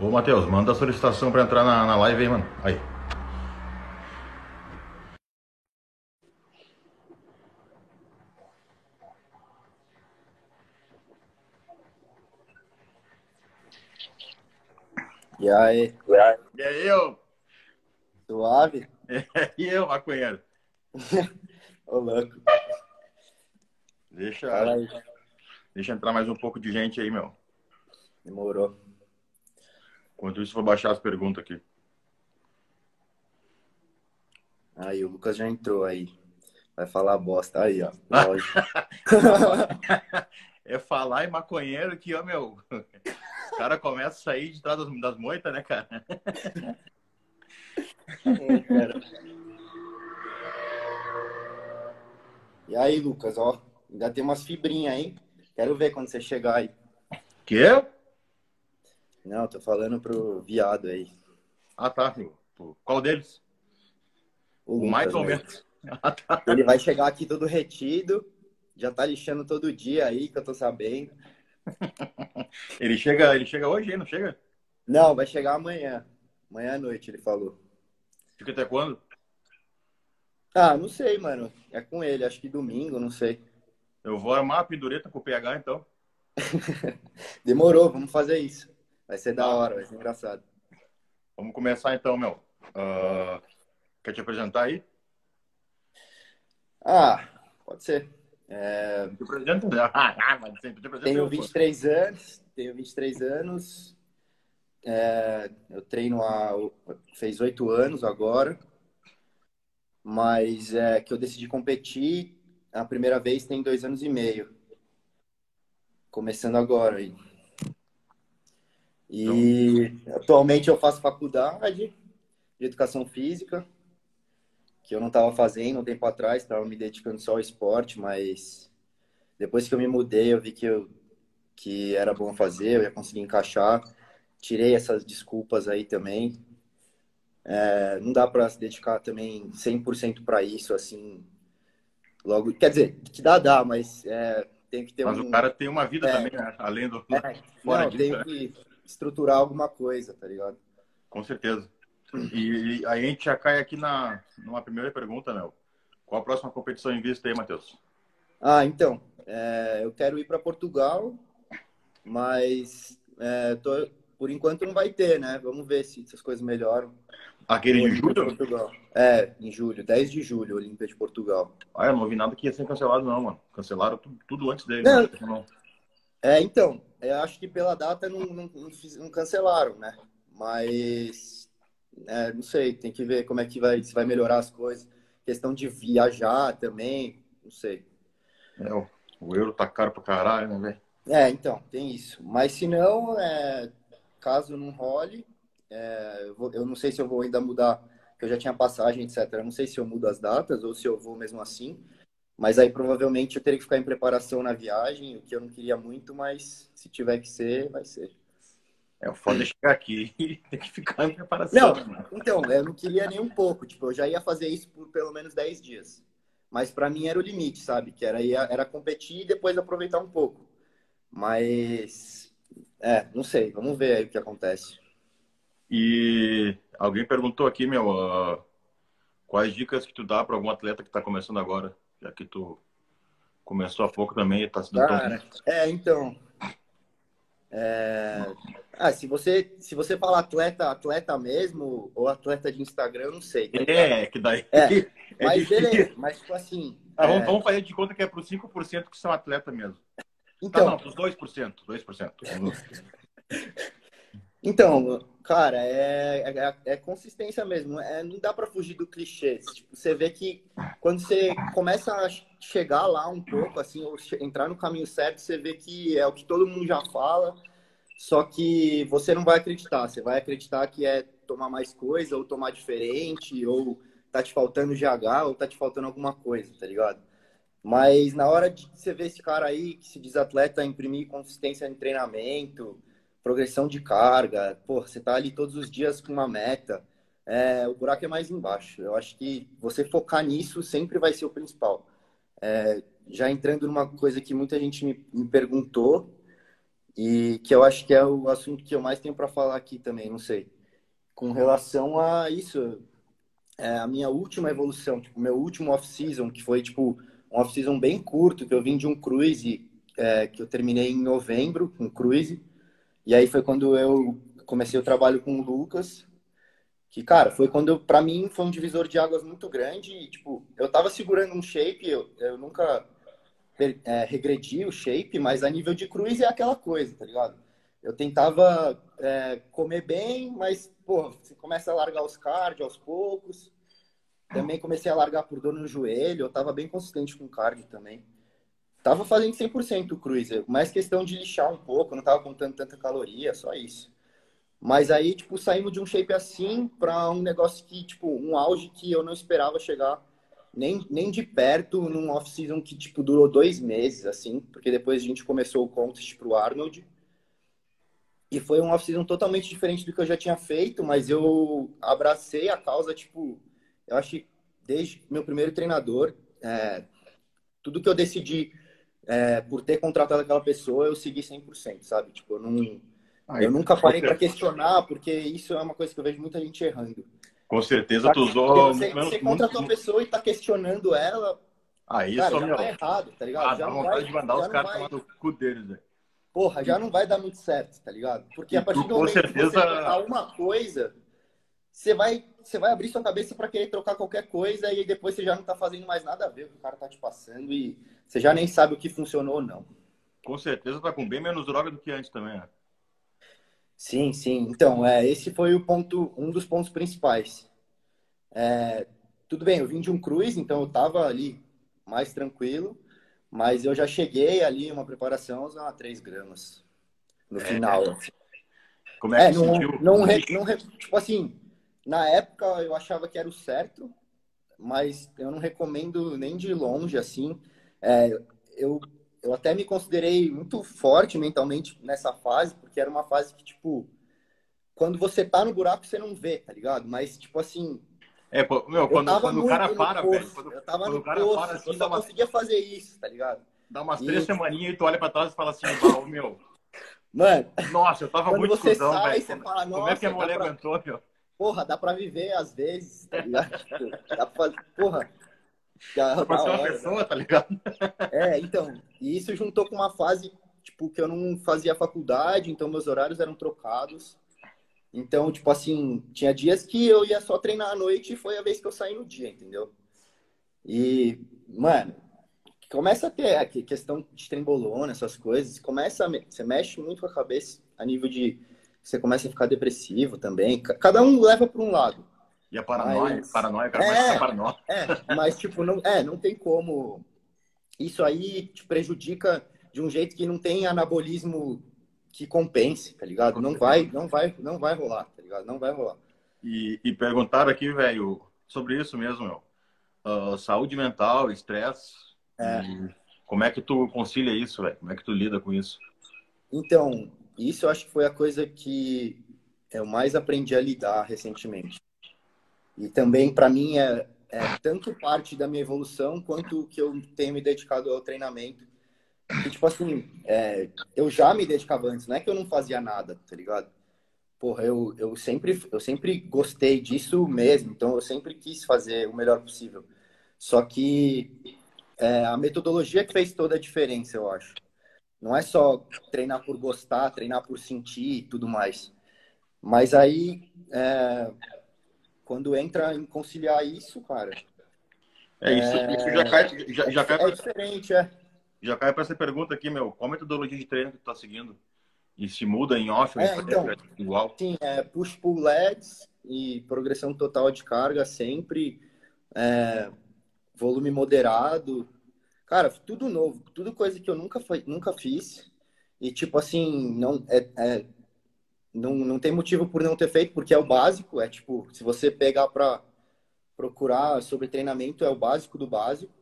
Ô, Matheus, manda a solicitação pra entrar na, na live aí, mano. Aí. E aí, E aí, eu? suave? E eu, maconheiro? Ô, louco. Deixa, Fala aí. deixa entrar mais um pouco de gente aí, meu. Demorou. Enquanto isso, vou baixar as perguntas aqui. Aí, o Lucas já entrou aí. Vai falar bosta. Aí, ó. Lógico. É falar em maconheiro que, ó, meu. O cara começa a sair de trás das, das moitas, né, cara? É, cara. E aí, Lucas, ó. Ainda tem umas fibrinhas aí. Quero ver quando você chegar aí. Quê? Não, tô falando pro viado aí. Ah, tá. Qual deles? O O mais ou né? menos. Ah, tá. Ele vai chegar aqui todo retido. Já tá lixando todo dia aí, que eu tô sabendo. Ele chega, ele chega hoje? Não chega? Não, vai chegar amanhã. Amanhã à noite, ele falou. Fica até quando? Ah, não sei, mano. É com ele, acho que domingo, não sei. Eu vou armar a pendureta com o PH, então. Demorou, vamos fazer isso. Vai ser da hora, vai ser engraçado. Vamos começar então, meu. Ah, quer te apresentar aí? Ah, pode ser. É, Te apresenta? Ah, mas sempre te apresenta tenho eu, pô. 23 anos, tenho 23 anos. É, eu treino há fez oito anos agora, mas é que eu decidi competir a primeira vez tem dois anos e meio, começando agora aí. E atualmente eu faço faculdade de educação física, que eu não estava fazendo um tempo atrás, estava me dedicando só ao esporte, mas depois que eu me mudei, eu vi que, eu, que era bom fazer, eu ia conseguir encaixar. Tirei essas desculpas aí também. É, não dá para se dedicar também 100% para isso, assim, logo. Quer dizer, que dá, dá, mas é, tem que ter Mas um. o cara tem uma vida É. também, né? além do. É, Fora não, tenho né? que estruturar alguma coisa, tá ligado? Com certeza. E, e aí a gente já cai aqui na, numa primeira pergunta, meu. Qual a próxima competição em vista aí, Matheus? Ah, então, é, eu quero ir para Portugal, mas é, tô- por enquanto não vai ter, né? Vamos ver se essas coisas melhoram. Aquele Olímpia julho? Portugal. É, em julho, 10 de julho, Olímpia de Portugal. Ah, eu não ouvi nada que ia ser cancelado, não, mano. Cancelaram tudo, tudo antes dele. Não. né? Não. É, então, eu acho que pela data não, não, não fiz- não cancelaram, né? Mas, é, não sei, tem que ver como é que vai, se vai melhorar as coisas. Questão de viajar também, não sei. É, o, euro tá caro pra caralho, né, velho? É, então, tem isso. Mas se não, é, caso não role, é, eu, vou- eu não sei se eu vou ainda mudar, porque eu já tinha passagem, etc. Eu não sei se eu mudo as datas ou se eu vou mesmo assim. Mas aí provavelmente eu teria que ficar em preparação na viagem, o que eu não queria muito, mas se tiver que ser, vai ser. É o foda é chegar aqui e ter que ficar em preparação. Não, mano. então, eu não queria nem um pouco, tipo, eu já ia fazer isso por pelo menos 10 dias. Mas pra mim era o limite, sabe? Que era, ia- era competir e depois aproveitar um pouco. Mas, é, não sei, vamos ver aí o que acontece. E alguém perguntou aqui, meu, ah, quais dicas que tu dá para algum atleta que tá começando agora? Já que tu começou há pouco também e tá se dando tão Cara, é, então. é, Ah, se você, se você fala atleta, atleta mesmo, ou atleta de Instagram, não sei. tá? É, que daí. É, é Mas difícil. beleza, mas tipo assim. Ah, vamos, é, vamos fazer de conta que é para os 5% que são atleta mesmo. Tá, Então, não, para os 2%. 2%. Então, cara, é, é, é consistência mesmo. É, não dá pra fugir do clichê. Tipo, você vê que quando você começa a chegar lá um pouco, assim, ou entrar no caminho certo, você vê que é o que todo mundo já fala, só que você não vai acreditar. Você vai acreditar que é tomar mais coisa, ou tomar diferente, ou tá te faltando GH, ou tá te faltando alguma coisa, tá ligado? Mas na hora de você ver esse cara aí que se diz atleta, imprimir consistência em treinamento, progressão de carga, pô, você tá ali todos os dias com uma meta, é, o buraco é mais embaixo. Eu acho que você focar nisso sempre vai ser o principal. É, já entrando numa coisa que muita gente me, me perguntou, e que eu acho que é o assunto que eu mais tenho para falar aqui também, não sei. Com relação a isso, é a minha última evolução, tipo, meu último off-season, que foi, tipo, um off-season bem curto, que eu vim de um cruise, é, que eu terminei em novembro, um cruise, e aí foi quando eu comecei o trabalho com o Lucas, que, cara, foi quando, para mim, foi um divisor de águas muito grande, e, tipo, eu tava segurando um shape, eu, eu nunca é, regredi o shape, mas a nível de cruise é aquela coisa, tá ligado? Eu tentava é, comer bem, mas, pô, você começa a largar os cardio aos poucos, também comecei a largar por dor no joelho, eu tava bem consistente com cardio também. Tava fazendo 100% o cruiser, mais questão de lixar um pouco, não tava contando tanta caloria, só isso. Mas aí, tipo, saímos de um shape assim para um negócio que, tipo, um auge que eu não esperava chegar nem, nem de perto num off-season que, tipo, durou dois meses, assim, porque depois a gente começou o contest pro Arnold. E foi um off-season totalmente diferente do que eu já tinha feito, mas eu abracei a causa, tipo, eu acho que desde meu primeiro treinador, é, tudo que eu decidi é, por ter contratado aquela pessoa, eu segui 100%, sabe? Tipo, eu, não, Aí, eu nunca parei para questionar, porque isso é uma coisa que eu vejo muita gente errando. Com certeza tu usou... Você, você contratou a pessoa e tá questionando ela, Aí cara, só, já meu... tá errado, tá ligado? Ah, já dá vontade vai, de mandar os caras vai... tomar no cu deles, velho. Porra, já não vai dar muito certo, tá ligado? Porque a partir do momento certeza... que você uma coisa, você vai, você vai abrir sua cabeça para querer trocar qualquer coisa e depois você já não tá fazendo mais nada a ver o que o cara tá te passando e você já nem sabe o que funcionou ou não. Com certeza tá com bem menos droga do que antes também, né? Sim, sim. Então, é, esse foi o ponto, um dos pontos principais. É, tudo bem, eu vim de um cruise, então eu tava ali mais tranquilo, mas eu já cheguei ali uma preparação a 3 gramas no é. final. Como é que é, não, sentiu? Não, não, tipo assim, na época eu achava que era o certo, mas eu não recomendo nem de longe, assim. É, eu, eu até me considerei muito forte mentalmente nessa fase, porque era uma fase que, tipo, quando você tá no buraco, você não vê, tá ligado? Mas, tipo assim, é, meu, quando, quando o cara para, poço, velho. Quando, eu tava quando no o cara poço, para assim, eu só uma... conseguia fazer isso, tá ligado? Dá umas três e... semaninhas e tu olha pra trás e fala assim, meu. Mano. Nossa, eu tava muito você cuzão, fala, Como é que a mulher pra... aguentou, meu? Porra, dá pra viver às vezes, tá ligado? Tipo, dá pra fazer. Porra. Dá pra ser uma pessoa, tá ligado? É, então. E isso juntou com uma fase, tipo, que eu não fazia faculdade, então meus horários eram trocados. Então, tipo assim, tinha dias que eu ia só treinar à noite e foi a vez que eu saí no dia, entendeu? E, mano, começa a ter aqui questão de trembolona, essas coisas, começa a, você mexe muito com a cabeça a nível de você começa a ficar depressivo também. Cada um leva para um lado. E a paranoia, mas... paranoia, cara, é, paranoia. É, mas tipo, não, é, não tem como. Isso aí te prejudica de um jeito que não tem anabolismo que compense, tá ligado? Não vai, não vai, não vai rolar, tá ligado? Não vai rolar. E, e perguntaram aqui, velho, sobre isso mesmo, meu. Uh, saúde mental, estresse. É. Como é que tu concilia isso, velho? Como é que tu lida com isso? Então, isso eu acho que foi a coisa que eu mais aprendi a lidar recentemente. E também, para mim, é, é tanto parte da minha evolução quanto que eu tenho me dedicado ao treinamento que, tipo assim, é, eu já me dedicava antes, não é que eu não fazia nada, tá ligado? Porra, eu, eu, sempre, eu sempre gostei disso mesmo, então eu sempre quis fazer o melhor possível. Só que é, a metodologia que fez toda a diferença, eu acho. Não é só treinar por gostar, treinar por sentir e tudo mais. Mas aí, é, quando entra em conciliar isso, cara. É, isso, é, isso já cai. Já, já cai é, é diferente, é. Já cai para essa pergunta aqui, meu. Qual metodologia de treino que tu tá seguindo? E se muda em off é, então, é igual? Sim, é push pull legs e progressão total de carga sempre, é, volume moderado. Cara, tudo novo, tudo coisa que eu nunca, nunca fiz. E tipo assim, não é, é, não, não tem motivo por não ter feito, porque é o básico. É tipo, se você pegar para procurar sobre treinamento, é o básico do básico.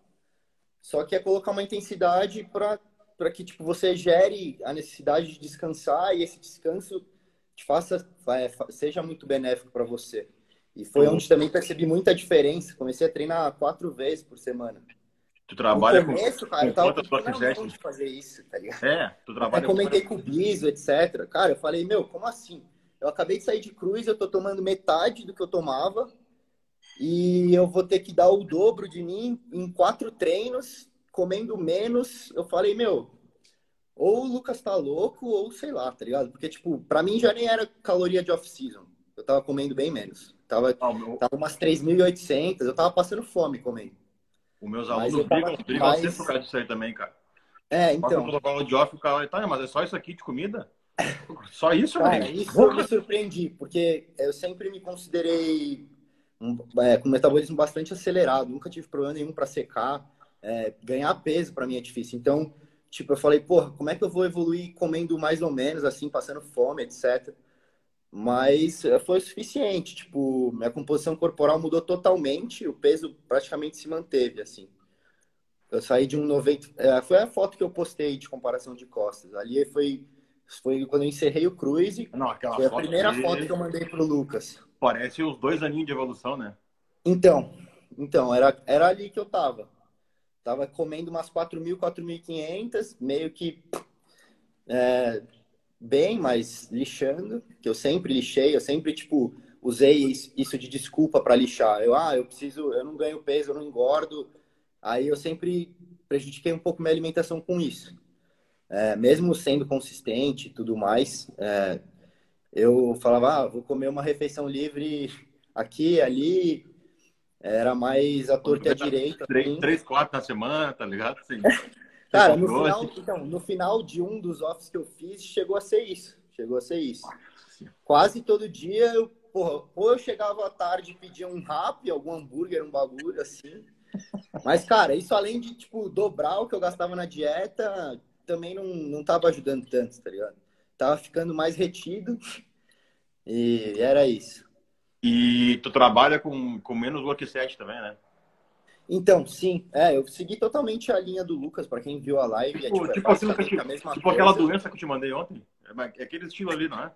Só que é colocar uma intensidade para que tipo, você gere a necessidade de descansar e esse descanso te faça é, seja muito benéfico para você. E foi uhum. onde também percebi muita diferença. Comecei a treinar quatro vezes por semana. Tu trabalha no começo, com, cara, com eu tava quantas com de fazer isso, tá ligado? É, tu trabalha Até comentei com o Biso, etc. Cara, eu falei, meu, como assim? Eu acabei de sair de cruz, eu tô tomando metade do que eu tomava e eu vou ter que dar o dobro de mim em quatro treinos, comendo menos. Eu falei, meu, ou o Lucas tá louco, ou sei lá, tá ligado? Porque, tipo, pra mim já nem era caloria de off-season. Eu tava comendo bem menos. Tava, oh, meu... tava umas 3.800, eu tava passando fome comendo. Os meus alunos brigam, brigam mais... sempre por causa disso aí também, cara. É, então. Quando eu de off, o cara tá, mas é só isso aqui de comida? Só isso, cara? Isso eu me surpreendi, porque eu sempre me considerei um, é, com um metabolismo bastante acelerado, nunca tive problema nenhum para secar. É, ganhar peso para mim é difícil. Então, tipo, eu falei, porra, como é que eu vou evoluir comendo mais ou menos, assim, passando fome, etc. Mas eh, foi o suficiente, tipo, minha composição corporal mudou totalmente, o peso praticamente se manteve, assim. Eu saí de um 90. É, foi a foto que eu postei de comparação de costas. Ali foi, foi quando eu encerrei o cruise. Não, aquela foi a primeira foto que eu mandei pro Lucas. Parece os dois aninhos de evolução, né? Então, então era, era ali que eu tava. Tava comendo umas 4.000, 4.500, meio que é, bem, mas lixando, que eu sempre lixei, eu sempre, tipo, usei isso de desculpa para lixar. Eu, ah, eu preciso, eu não ganho peso, eu não engordo. Aí eu sempre prejudiquei um pouco minha alimentação com isso. É, mesmo sendo consistente e tudo mais, é, eu falava, ah, vou comer uma refeição livre aqui, ali. Era mais a torta à direita. Três, assim. três, quatro na semana, tá ligado? Sim. Cara, no final, então, no final de um dos offs que eu fiz, chegou a ser isso. Chegou a ser isso. Quase todo dia, eu, porra, ou eu chegava à tarde e pedia um rap, algum hambúrguer, um bagulho assim. Mas, cara, isso além de, tipo, dobrar o que eu gastava na dieta, também não, não tava ajudando tanto, tá ligado? Tava ficando mais retido e era isso. E tu trabalha com, com menos work set também, né? Então, sim, é, eu segui totalmente a linha do Lucas, para quem viu a live. Tipo, é, tipo, tipo, assim, tipo, a tipo aquela doença que eu te mandei ontem. É, é aquele estilo ali, não é?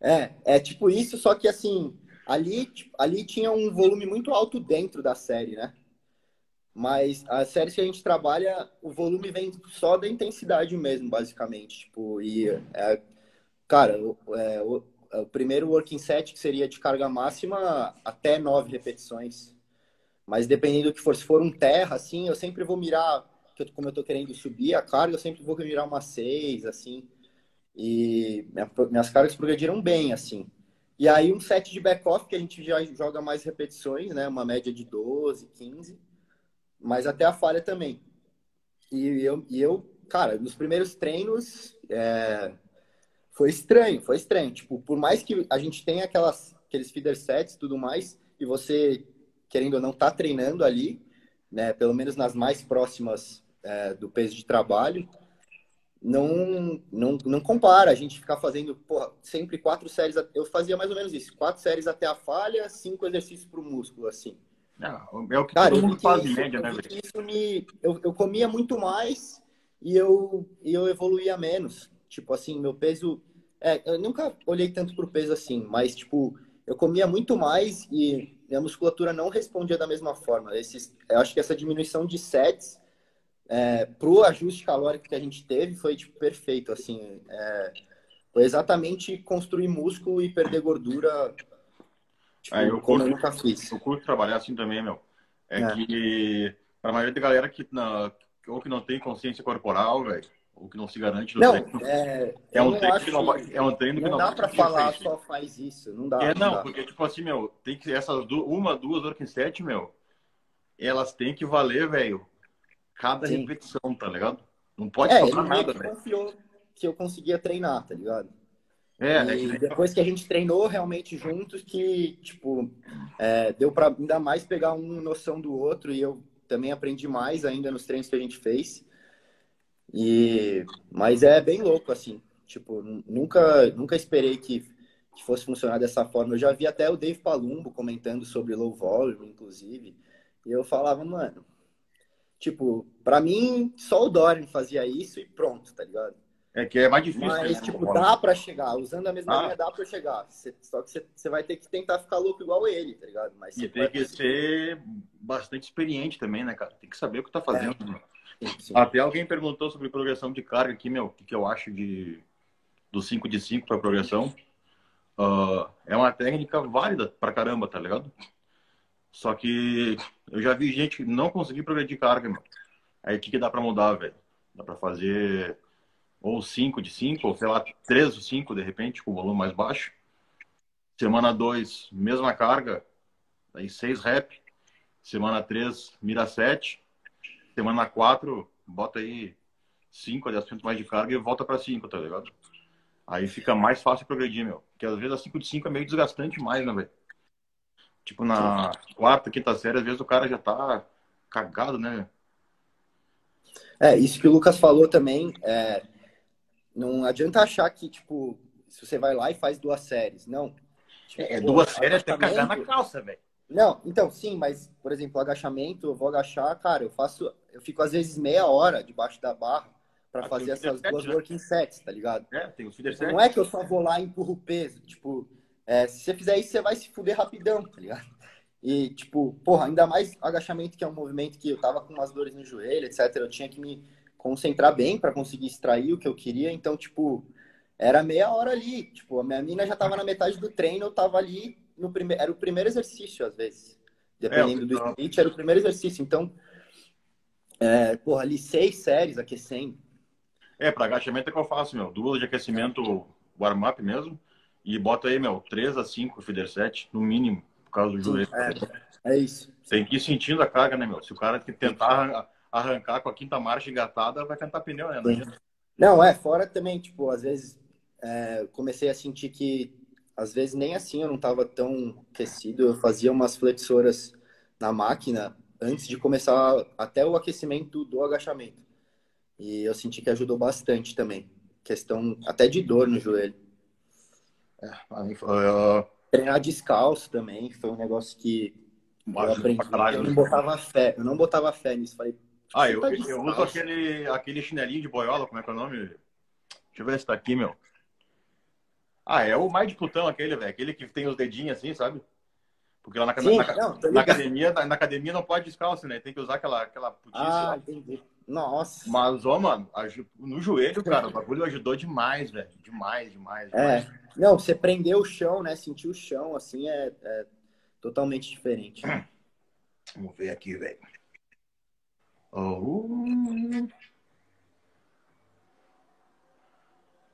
É, é tipo isso, só que assim, ali, tipo, ali tinha um volume muito alto dentro da série, né? Mas as séries que a gente trabalha, o volume vem só da intensidade mesmo, basicamente. Tipo, e, é, cara, é, o, é, o primeiro working set, que seria de carga máxima, até nove repetições mas dependendo do que for, se for um terra, assim, eu sempre vou mirar, como eu tô querendo subir a carga, eu sempre vou mirar uma 6, assim. E minhas cargas progrediram bem, assim. E aí um set de back-off, que a gente já joga mais repetições, né? Uma média de 12, 15. Mas até a falha também. E eu, e eu cara, nos primeiros treinos, é... foi estranho, foi estranho. Tipo, por mais que a gente tenha aquelas, aqueles feeder sets e tudo mais, e você querendo ou não, está treinando ali, né, pelo menos nas mais próximas é, do peso de trabalho, não, não, não compara a gente ficar fazendo porra, sempre quatro séries. Eu fazia mais ou menos isso: quatro séries até a falha, cinco exercícios para o músculo, assim. Não, é o que Cara, todo mundo faz em média, né, velho? Isso me, eu, eu comia muito mais e eu, e eu evoluía menos. Tipo assim, meu peso. É, eu nunca olhei tanto pro peso assim, mas, tipo, eu comia muito mais e minha musculatura não respondia da mesma forma. Esses, eu acho que essa diminuição de sets é, pro ajuste calórico que a gente teve foi tipo perfeito, assim, é, foi exatamente construir músculo e perder gordura, tipo, eu como curto, eu nunca fiz. Eu curto trabalhar assim também, meu. É, é. que para a maioria da galera que na, ou que não tem consciência corporal, velho, ou que não se garante não, treino. É, é, um treino que não, é um treino que não, dá para falar só faz isso, não dá. É, não, não porque tipo assim, meu, tem que essas duas, uma, duas working set, meu, elas têm que valer, velho, cada Sim. repetição, tá ligado? Não pode é, sobrar nada, velho. confiou que eu conseguia treinar, tá ligado? É, e é depois que a gente treinou realmente juntos, que, tipo, é, deu para ainda mais pegar uma noção do outro e eu também aprendi mais ainda nos treinos que a gente fez. E, mas é bem louco, assim. Tipo, nunca, nunca esperei que, que fosse funcionar dessa forma. Eu já vi até o Dave Palumbo comentando sobre low volume, inclusive. E eu falava, mano, tipo, pra mim, só o Dorian fazia isso e pronto, tá ligado? É que é mais difícil. Mas, né? tipo, dá pra chegar. Usando a mesma ah. linha, dá pra chegar. Cê, só que você vai ter que tentar ficar louco igual ele, tá ligado? Mas e tem que ser bastante experiente também, né, cara? Tem que saber o que tá fazendo. É. Até alguém perguntou sobre progressão de carga aqui, meu, o que, que eu acho de do 5 de 5 para progressão. Uh, é uma técnica válida pra caramba, tá ligado? Só que eu já vi gente não conseguir progredir carga, meu. Aí o que, que dá para mudar, velho? Dá para fazer ou 5 de 5, ou sei lá, 3 de 5 de repente, com o volume mais baixo. Semana 2, mesma carga, aí 6 rep. Semana 3, mira 7. Semana 4, bota aí 5 a 10% mais de carga e volta para 5, tá ligado? Aí fica mais fácil progredir, meu. Porque às vezes a 5 de 5 é meio desgastante mais, né, velho? Tipo, na quarta, quinta série, às vezes o cara já tá cagado, né? É, isso que o Lucas falou também, é, não adianta achar que, tipo, se você vai lá e faz duas séries. Não. Tipo, é, duas séries até cagar na calça, velho. Não, então, sim, mas, por exemplo, agachamento, eu vou agachar, cara, eu faço, eu fico às vezes meia hora debaixo da barra para ah, fazer essas duas set, né? working sets, tá ligado? É, tem o feeder set. Não é que eu só vou lá e empurro o peso, tipo, é, se você fizer isso, você vai se fuder rapidão, tá ligado? E, tipo, porra, ainda mais agachamento, que é um movimento que eu tava com umas dores no joelho, etc. Eu tinha que me concentrar bem para conseguir extrair o que eu queria. Então, tipo, era meia hora ali. Tipo, a minha mina já tava na metade do treino, eu tava ali no primeiro. Era o primeiro exercício, às vezes. Dependendo é, do split, era o primeiro exercício. Então, é, porra, ali seis séries aquecendo. É, para agachamento é que eu faço, meu. Duas de aquecimento warm-up mesmo. E bota aí, meu, 3 a 5 feeder set, no mínimo, por causa do joelho. É, é isso. Tem que ir sentindo a carga, né, meu? Se o cara tentar arrancar com a quinta marcha engatada, vai cantar pneu, né? Não, é, fora também, tipo, às vezes é, comecei a sentir que às vezes nem assim eu não estava tão aquecido, eu fazia umas flexoras na máquina antes de começar até o aquecimento do agachamento. E eu senti que ajudou bastante também. Questão até de dor no joelho. É, uh... Treinar descalço também foi um negócio que eu aprendi. eu não botava fé, eu não botava fé nisso. Falei, ah, eu, eu uso aquele, aquele chinelinho de boiola, como é que é o nome? Deixa eu ver se tá aqui, meu. Ah, é o mais de putão aquele, velho. Aquele que tem os dedinhos assim, sabe? Porque lá na, Sim, na, não, na academia, na, na, academia não pode descalço, né? Tem que usar aquela, aquela putice. Ah, lá. entendi. Nossa. Mas, ó, mano, no joelho, cara, o bagulho ajudou demais, velho. Demais, demais, demais. É. Não, você prender o chão, né? Sentir o chão, assim, é, é totalmente diferente. Vamos ver aqui, velho. Oh.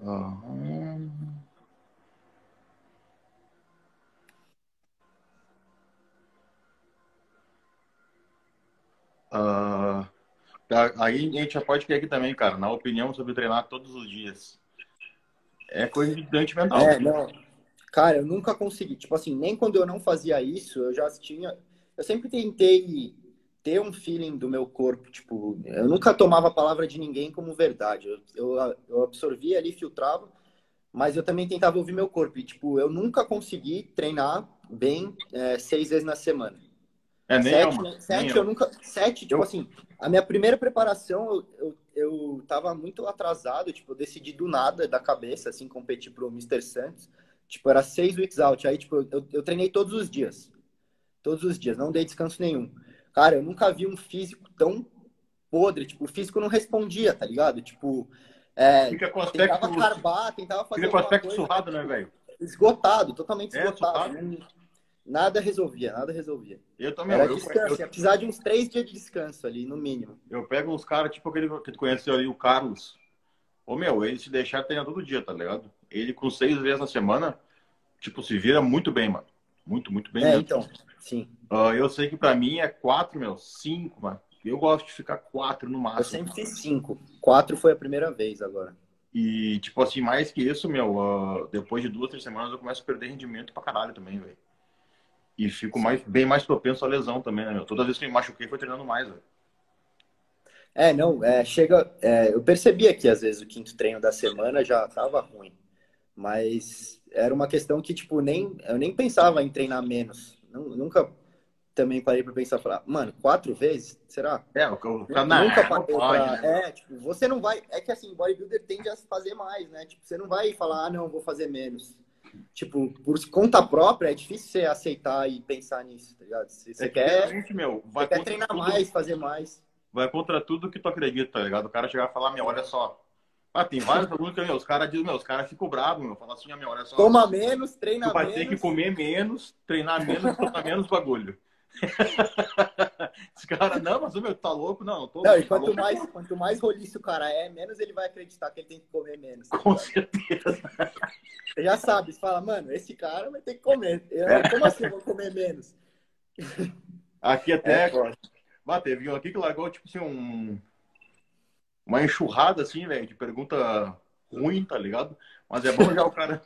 Uhum. Uh, aí a gente já pode querer aqui também, cara, na opinião sobre treinar todos os dias. É coisa de doente mental. É, não. Cara, eu nunca consegui. Tipo assim, nem quando eu não fazia isso, eu já tinha. Eu sempre tentei ter um feeling do meu corpo, tipo, eu nunca tomava a palavra de ninguém como verdade. Eu, eu, eu absorvia ali, filtrava, mas eu também tentava ouvir meu corpo. E, tipo, eu nunca consegui treinar bem é, seis vezes na semana. É, nem sete, eu, sete nem eu. nunca. Sete, tipo eu... assim, a minha primeira preparação, eu, eu, eu tava muito atrasado, tipo, eu decidi do nada, da cabeça, assim, competir pro Mr. Santos. Tipo, era seis weeks out. Aí, tipo, eu, eu treinei todos os dias. Todos os dias, não dei descanso nenhum. Cara, eu nunca vi um físico tão podre. Tipo, o físico não respondia, tá ligado? Tipo, é, Fica com aspecto... tentava carbar, tentava fazer Fica com aspecto coisa, surrado, né, velho? Esgotado, totalmente é, esgotado. Nada resolvia, nada resolvia. Eu também. Era eu, descanso, eu, ia precisar de uns três dias de descanso ali, no mínimo. Eu pego uns caras, tipo aquele que tu conheceu ali, o Carlos. Ô, meu, ele se deixar treinar todo dia, tá ligado? Ele com seis vezes na semana, tipo, se vira muito bem, mano. Muito, muito bem. É, mesmo. então. Sim. Uh, eu sei que para mim é quatro, meu, cinco, mano. Eu gosto de ficar quatro no máximo. Eu sempre fiz cinco. Quatro foi a primeira vez agora. E, tipo assim, mais que isso, meu, uh, depois de duas, três semanas eu começo a perder rendimento pra caralho também, velho. E fico mais, bem mais propenso à lesão também, né, meu? Toda vez que me machuquei foi treinando mais, velho. É, não, é, chega. É, eu percebia que às vezes o quinto treino da semana já tava ruim. Mas era uma questão que, tipo, nem, eu nem pensava em treinar menos nunca também parei para pensar, falar, mano, quatro vezes? Será? É, o cara não, nunca parei pra... né? É, tipo, você não vai. É que assim, bodybuilder tende a fazer mais, né? Tipo, você não vai falar, ah, não, vou fazer menos. Tipo, por conta própria, é difícil você aceitar e pensar nisso, tá ligado? Você, você É quer, que, meu, vai você quer treinar tudo- mais, fazer mais. Vai contra tudo que tu acredita, tá ligado? O cara chegar e falar, meu, olha só. Ah, tem vários alunos que, meu, os caras dizem, meu, os caras ficam bravos, meu. Falam assim, ah, meu, olha só. Toma menos, treina tu vai menos. ter que comer menos, treinar menos, tomar menos bagulho. Os caras, não, mas o meu, tá louco? Não, tô Não, e tá quanto louco. mais, quanto mais roliço o cara é, menos ele vai acreditar que ele tem que comer menos. Com certeza. Você já sabe, você fala, mano, esse cara vai ter que comer. Eu, É. Como assim eu vou comer menos? Aqui até, É, teve um aqui que largou, tipo assim, um... uma enxurrada, assim, velho, de pergunta ruim, tá ligado? Mas é bom já o cara...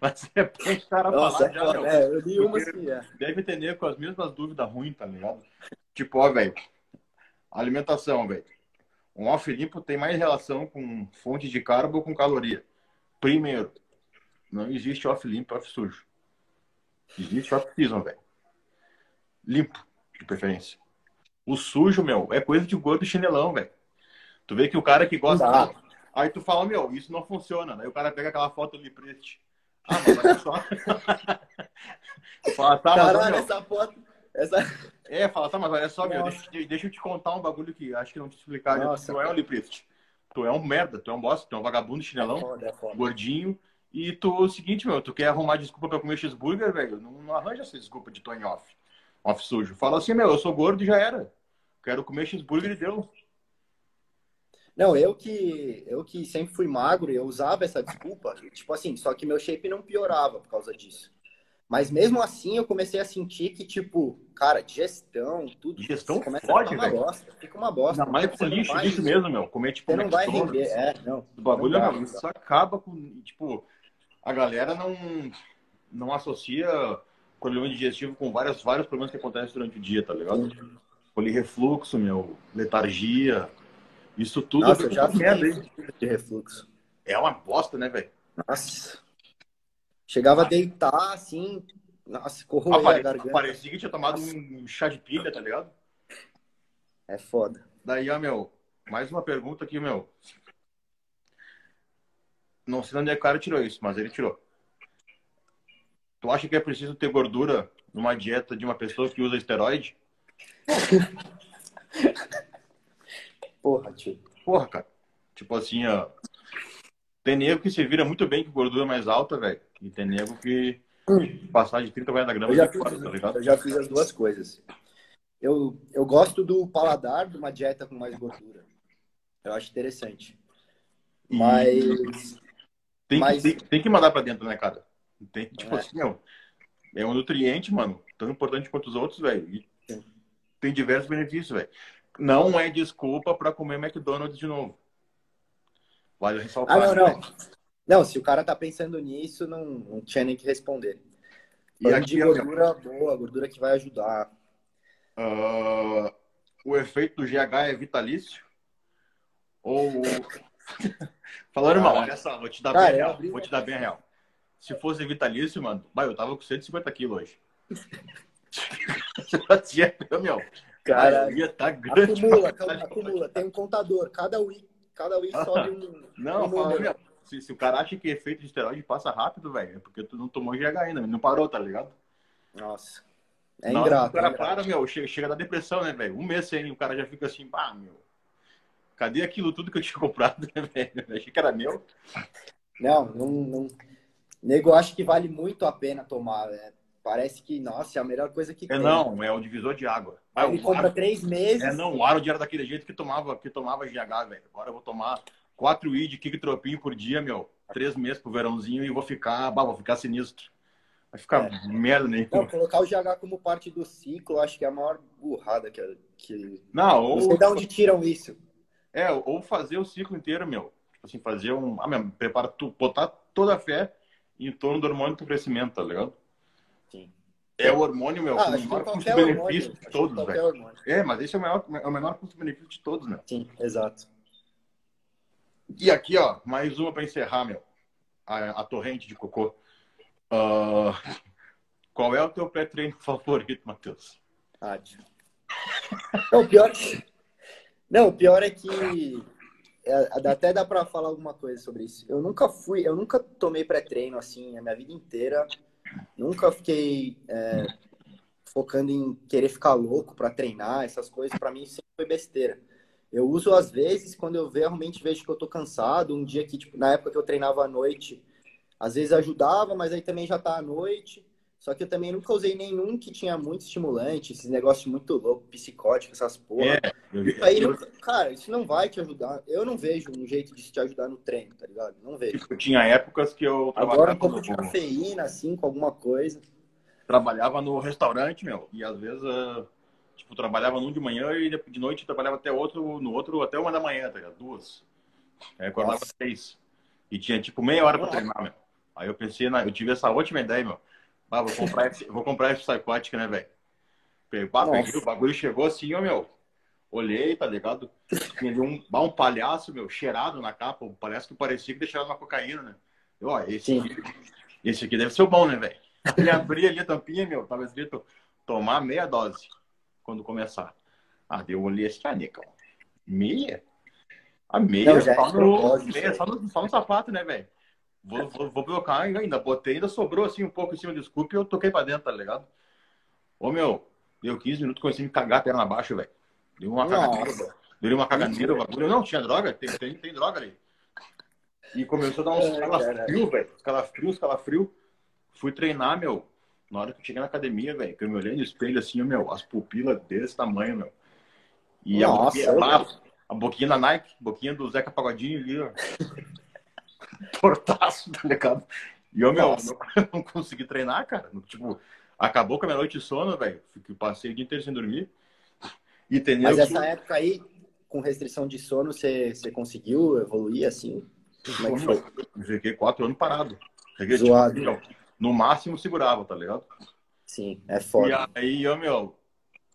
Mas é bom o cara Nossa, falar é. É, eu li umas que é. Deve ter com as mesmas dúvidas ruins, tá ligado? Tipo, ó, velho, alimentação, velho. Um off limpo tem mais relação com fonte de carbo ou com caloria. Primeiro, não existe off limpo off sujo. Existe off season, velho. Limpo, de preferência. O sujo, meu, é coisa de gordo chinelão, velho. Tu vê que o cara que gosta. Aí tu fala, meu, isso não funciona. Aí o cara pega aquela foto ali preste. Ah, mas olha só. fala, tá, mas, Caralho, meu, essa foto. Essa... é, fala, tá, mas olha só, meu, deixa, deixa eu te contar um bagulho que acho que não te explicar. Nossa. Tu é um liprist. Tu é um merda, tu é um bosta, tu é um vagabundo chinelão, Foda, é foda. gordinho. E tu, o seguinte, meu, tu quer arrumar desculpa pra comer cheeseburger, velho? Não, não arranja essa desculpa de tô em off. Off sujo. Fala assim, meu, eu sou gordo e já era. Quero comer cheeseburger e deu. Não, eu que, eu que sempre fui magro, eu usava essa desculpa, tipo assim, só que meu shape não piorava por causa disso. Mas mesmo assim eu comecei a sentir que, tipo, cara, digestão, tudo. Digestão você começa fode, a uma velho. bosta. Fica uma bosta. Ainda mais com lixo, lixo mesmo, meu. Comer tipo Você não vai render. É, não. O bagulho, Não dá, meu, isso dá. acaba com, tipo, a galera não, não associa problema digestivo com vários, vários problemas que acontecem durante o dia, tá ligado? Polirrefluxo, meu, letargia, isso tudo Nossa, é eu já fiz de refluxo. É uma bosta, né, velho? Nossa. Chegava a deitar assim, nossa, corroer a Apare- garganta. Parecia que tinha tomado um chá de pilha, tá ligado? É foda. Daí, ó, meu, mais uma pergunta aqui, meu. Não sei onde é que o cara tirou isso, mas ele tirou. Tu acha que é preciso ter gordura numa dieta de uma pessoa que usa esteroide? Porra, tio. Porra, cara. Tipo assim, ó. Tem nego que se vira muito bem com gordura mais alta, velho. E tem nego que passar de 30 a 40 Eu gramas já, de fora, tá ligado? eu já fiz as duas coisas. Eu, eu gosto do paladar de uma dieta com mais gordura. Eu acho interessante. Mas tem, mas- que, tem, tem que mandar pra dentro, né, cara? Tem, tipo É. assim, meu. É um nutriente, mano, tão importante quanto os outros, velho. Tem diversos benefícios, velho. Não é desculpa pra comer McDonald's de novo. Vale Ah, ressaltar. não, né? não. Não, se o cara tá pensando nisso, não, não tinha nem que responder. E Falando aqui, de ó, gordura boa, gordura que vai ajudar. Ah, o efeito do GH é vitalício? Ou. Falando, irmão, olha só, vou te dar Cara, bem eu real. Vou te dar bem real. Se fosse vitalício, mano, bah, eu tava com 150 quilos hoje. Meu, Cara, estar grande. acumula, caralho. acumula. Tem um contador. Cada week, cada week sobe um. Não, um fala, se, se o cara acha que efeito de esteroide passa rápido, velho, é porque tu não tomou GH ainda, não parou, tá ligado? Nossa. É que ingrato. O cara é ingrato. para, meu, chega, chega da depressão, né, velho? Um mês sem, o cara já fica assim, pá, meu. Cadê aquilo tudo que eu tinha comprado, né, velho? Eu Achei que era meu. Não, não, não. Nego, acho que vale muito a pena tomar. né? Parece que, nossa, é a melhor coisa que É tem. não, é o divisor de água. Aí ele o compra Aro- três meses. É não, o Aro era daquele jeito que tomava, que tomava GH, velho. Agora eu vou tomar 4 I de kick tropinho por dia, meu. Três meses pro verãozinho e vou ficar, bah, vou ficar sinistro. Vai ficar merda Não, nenhuma. colocar o GH como parte do ciclo, acho que é a maior burrada que. que... Não, Não ou, de onde tiram isso. é, ou fazer o ciclo inteiro, meu. Tipo assim, fazer um. Ah, meu, prepara tu, botar toda a fé em torno do hormônio do crescimento, tá ligado? Sim. É o hormônio, meu, Ah, com o maior custo-benefício de todos, velho. É, mas esse é o, maior, é o menor custo-benefício de todos, meu. Sim, exato. E aqui, ó, mais uma pra encerrar, meu. A, a torrente de cocô. Ah, qual é o teu pré-treino favorito, Matheus? Tio. Não, o pior. Não, o pior é que é, até dá para falar alguma coisa sobre isso. Eu nunca fui, eu nunca tomei pré-treino assim a minha vida inteira. Nunca fiquei é, focando em querer ficar louco para treinar, essas coisas. Para mim sempre foi besteira. Eu uso às vezes quando eu realmente vejo que eu tô cansado. Um dia que, tipo, na época que eu treinava à noite, às vezes ajudava, mas aí também já tá à noite. Só que eu também nunca usei nenhum que tinha muito estimulante, esses negócios muito loucos, psicóticos, essas porra. É, eu, aí, eu... cara, isso não vai te ajudar. Eu não vejo um jeito de te ajudar no treino, tá ligado? Não vejo. Tipo, tinha épocas que eu Agora um pouco de cafeína, assim, com alguma coisa. Trabalhava no restaurante, meu, e às vezes, uh, tipo, trabalhava num de manhã e de noite trabalhava até outro, no outro até uma da manhã, tá ligado? Duas. Aí acordava Nossa. seis. E tinha, tipo, meia hora pra treinar, meu. Aí eu pensei, na... eu tive essa ótima ideia, meu ah, vou comprar esse, vou comprar esse Psychotic, né, velho? Ah, peguei, o bagulho chegou assim, ó, meu. Olhei, tá ligado? Tinha um, um palhaço, meu, cheirado na capa. Um palhaço que parecia que deixava uma cocaína, né? Eu, ó, esse, aqui, esse aqui deve ser o bom, né, velho? Ele abria ali a tampinha, meu, tava escrito tomar meia dose quando começar. Ah, deu olhei esse caneca, ó. Meia? A meia, Não, só, é no, meia só, no, só no sapato, né, velho? Vou, vou, vou blocar ainda. Botei, ainda sobrou assim um pouco em cima do scoop e eu toquei pra dentro, tá ligado? Ô meu, deu 15 minutos, comecei a me cagar a perna abaixo, velho. Deu uma caganeira. Deu uma caganeira, o bagulho. Não, tinha droga, tem, tem, tem droga ali. E começou a dar uns calafrios, velho. Calafrio, calafrio. Fui treinar, meu. Na hora que eu cheguei na academia, velho, que eu me olhei no espelho assim, meu, as pupilas desse tamanho, meu. E Nossa, a, boquinha, a, a boquinha da Nike, boquinha do Zeca Pagodinho ali, ó. portaço, tá ligado? E eu, meu, não, não consegui treinar, cara. Tipo, acabou com a minha noite de sono, velho. Passei o dia inteiro sem dormir. E entendeu? Mas essa época aí, com restrição de sono, você, você conseguiu evoluir assim? Como é que foi? Eu fiquei quatro anos parado. Fiquei, tipo, Zoado. Tipo, no máximo segurava, tá ligado? Sim, é foda. E aí, eu, meu,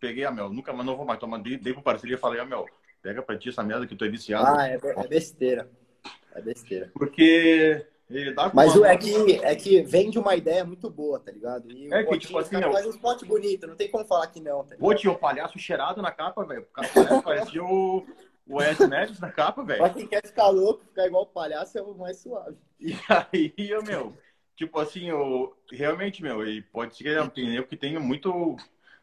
peguei a meu, nunca mais não vou mais tomar. Dei, dei pro parceria e falei, ó, meu, pega pra ti essa merda que tu é viciado. Ah, é, é besteira. É besteira. Porque Mas uma... é, que, é que vem de uma ideia muito boa, tá ligado? E é que, tipo assim, faz um spot bonito, não tem como falar que não, tá Pô, tinha o um palhaço cheirado na capa, velho. O cara parecia o, o Ed Neves na capa, velho. Pra quem quer ficar louco, ficar igual o palhaço, é o mais suave. E aí, meu, tipo assim, eu, realmente, meu, e pode ser que que tenha muito,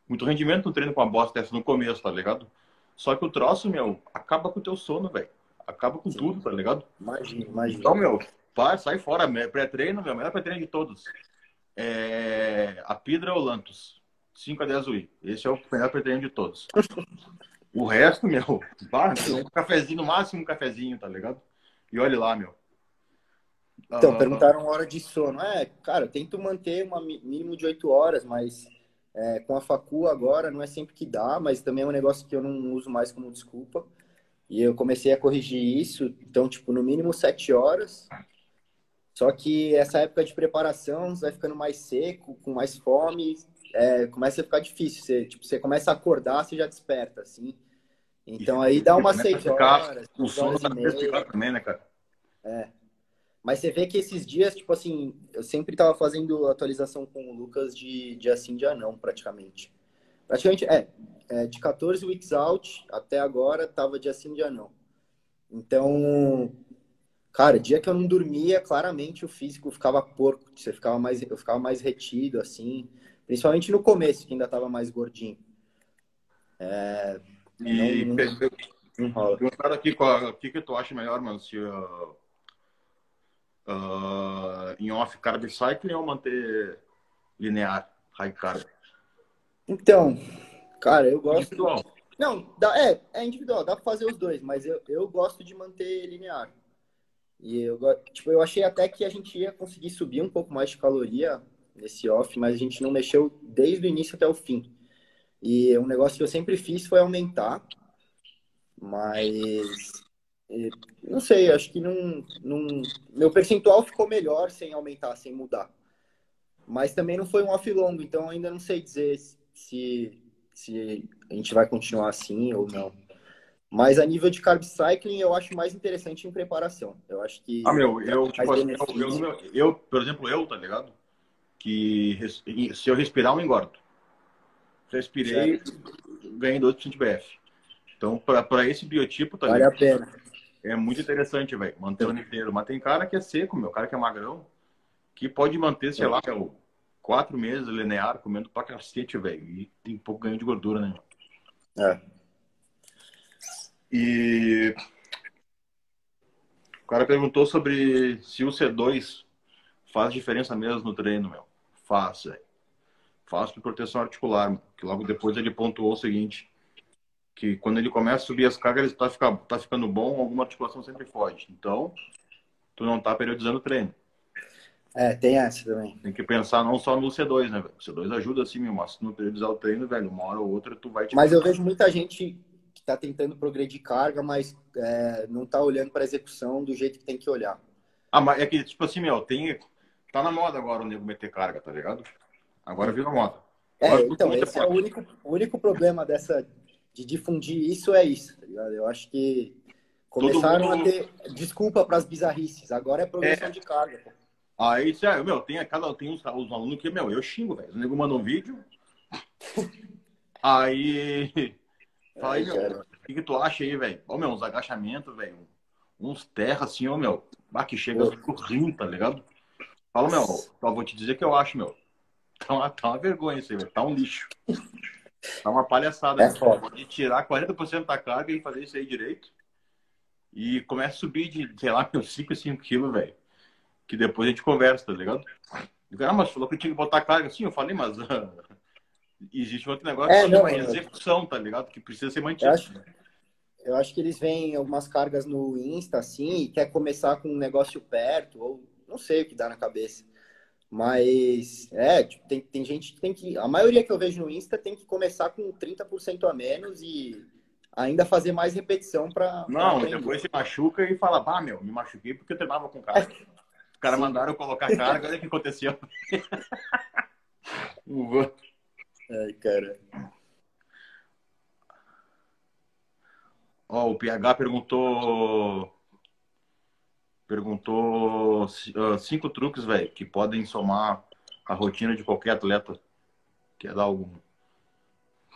muito rendimento no treino com a bosta dessa no começo, tá ligado? Só que o troço, meu, acaba com o teu sono, velho acaba com Sim. tudo, tá ligado? Imagina, imagina. Então, meu, vai, sai fora. Pré-treino, meu, melhor pré-treino de todos. É... A Pidra ou Lantos. 5 a 10 UI. Esse é o melhor pré-treino de todos. o resto, meu, vai, um cafezinho, no máximo um cafezinho, tá ligado? E olhe lá, meu. Então, uh... perguntaram hora de sono. É, cara, eu tento manter um mínimo de 8 horas, mas é, com a facu agora não é sempre que dá, mas também é um negócio que eu não uso mais como desculpa. E eu comecei a corrigir isso, então, tipo, no mínimo sete horas. Só que essa época de preparação, você vai ficando mais seco, com mais fome, é, começa a ficar difícil. Você, tipo, você começa a acordar, você já desperta, assim. Então aí dá umas seis horas. O sono tá também, né, cara? É. Mas você vê que esses dias, tipo assim, eu sempre tava fazendo atualização com o Lucas de dia sim, dia não, praticamente. Praticamente, é, é, de 14 weeks out até agora tava dia sim, dia não. Então, cara, dia que eu não dormia, claramente o físico ficava porco, você ficava mais, eu ficava mais retido, assim, principalmente no começo, que ainda tava mais gordinho. É, e não, não, não perguntaram aqui o que, que tu acha melhor, mano, se uh, uh, em off carb cycling ou manter linear, high carb? Então, Cara, eu gosto. Individual. Não, dá, é, é individual, dá pra fazer os dois, mas eu, eu gosto de manter linear. E eu, tipo, eu achei até que a gente ia conseguir subir um pouco mais de caloria nesse off, mas a gente não mexeu desde o início até o fim. E um negócio que eu sempre fiz foi aumentar, mas não sei, acho que não, não, meu percentual ficou melhor sem aumentar, sem mudar. Mas também não foi um off longo, então ainda não sei dizer se se a gente vai continuar assim ou não. Mas a nível de carb cycling, eu acho mais interessante em preparação. Eu acho que. Ah, meu, eu, tipo, assim, eu, eu, eu, por exemplo, eu, tá ligado? Que se eu respirar, eu engordo. Respirei, certo. ganhei 2% de BF. Então, para esse biotipo, tá Vale ligado? a pena. é muito interessante, velho, manter o inteiro. Mas tem cara que é seco, meu, cara que é magrão, que pode manter, sei lá, meu, quatro meses linear, comendo pra cacete, velho. E tem pouco ganho de gordura, né? É. E o cara perguntou sobre se o C2 faz diferença mesmo no treino, meu. Faz, velho. Faz por proteção articular, meu. que logo depois ele pontuou o seguinte, que quando ele começa a subir as cargas, ele tá, fica, tá ficando bom, alguma articulação sempre foge. Então, tu não tá periodizando o treino. É, tem essa também. Tem que pensar não só no C2, né, velho? O C2 ajuda sim, meu, mas se não periodizar o treino, velho, uma hora ou outra tu vai te. Mas eu vejo muita gente que tá tentando progredir carga, mas é, não tá olhando para execução do jeito que tem que olhar. Ah, mas é que, tipo assim, meu, tem. Tá na moda agora o nego meter carga, tá ligado? Agora virou moda. É, então, esse é o único, o único problema dessa. de difundir isso é isso, tá ligado? Eu acho que começaram mundo... a ter desculpa para as bizarrices. Agora é progressão é. de carga. Pô. Aí, é, meu, tem, cada, tem uns, os alunos que, meu, eu xingo, velho. O nego manda um vídeo. aí. Fala aí, meu, o que, que tu acha aí, velho? Ó, meu, uns agachamentos, velho. Uns terra assim, ó, meu. Ah, que chega por rim, tá ligado? Fala, meu, só vou te dizer que eu acho, meu. Tá uma, tá uma vergonha isso aí, velho. Tá um lixo. Tá uma palhaçada. É Pode tirar 40% da carga e fazer isso aí direito. E começa a subir de, sei lá, 5, 5 quilos, velho que depois a gente conversa, tá ligado? Ah, mas falou que tinha que botar carga. Sim, eu falei, mas uh, existe outro negócio é, que é execução, tá ligado? Que precisa ser mantido. Eu acho, eu acho que eles veem algumas cargas no Insta, assim, e quer começar com um negócio perto, ou não sei o que dá na cabeça. Mas, é, tipo, tem, tem gente que tem que. A maioria que eu vejo no Insta tem que começar com 30% a menos e ainda fazer mais repetição para. Não, pra depois se machuca e fala, bah, meu, me machuquei porque eu treinava com cara. Os caras mandaram colocar carga, olha o que aconteceu. Ai, cara. Ó, o PH perguntou. Perguntou uh, cinco truques, velho, que podem somar a rotina de qualquer atleta. Quer dar algum?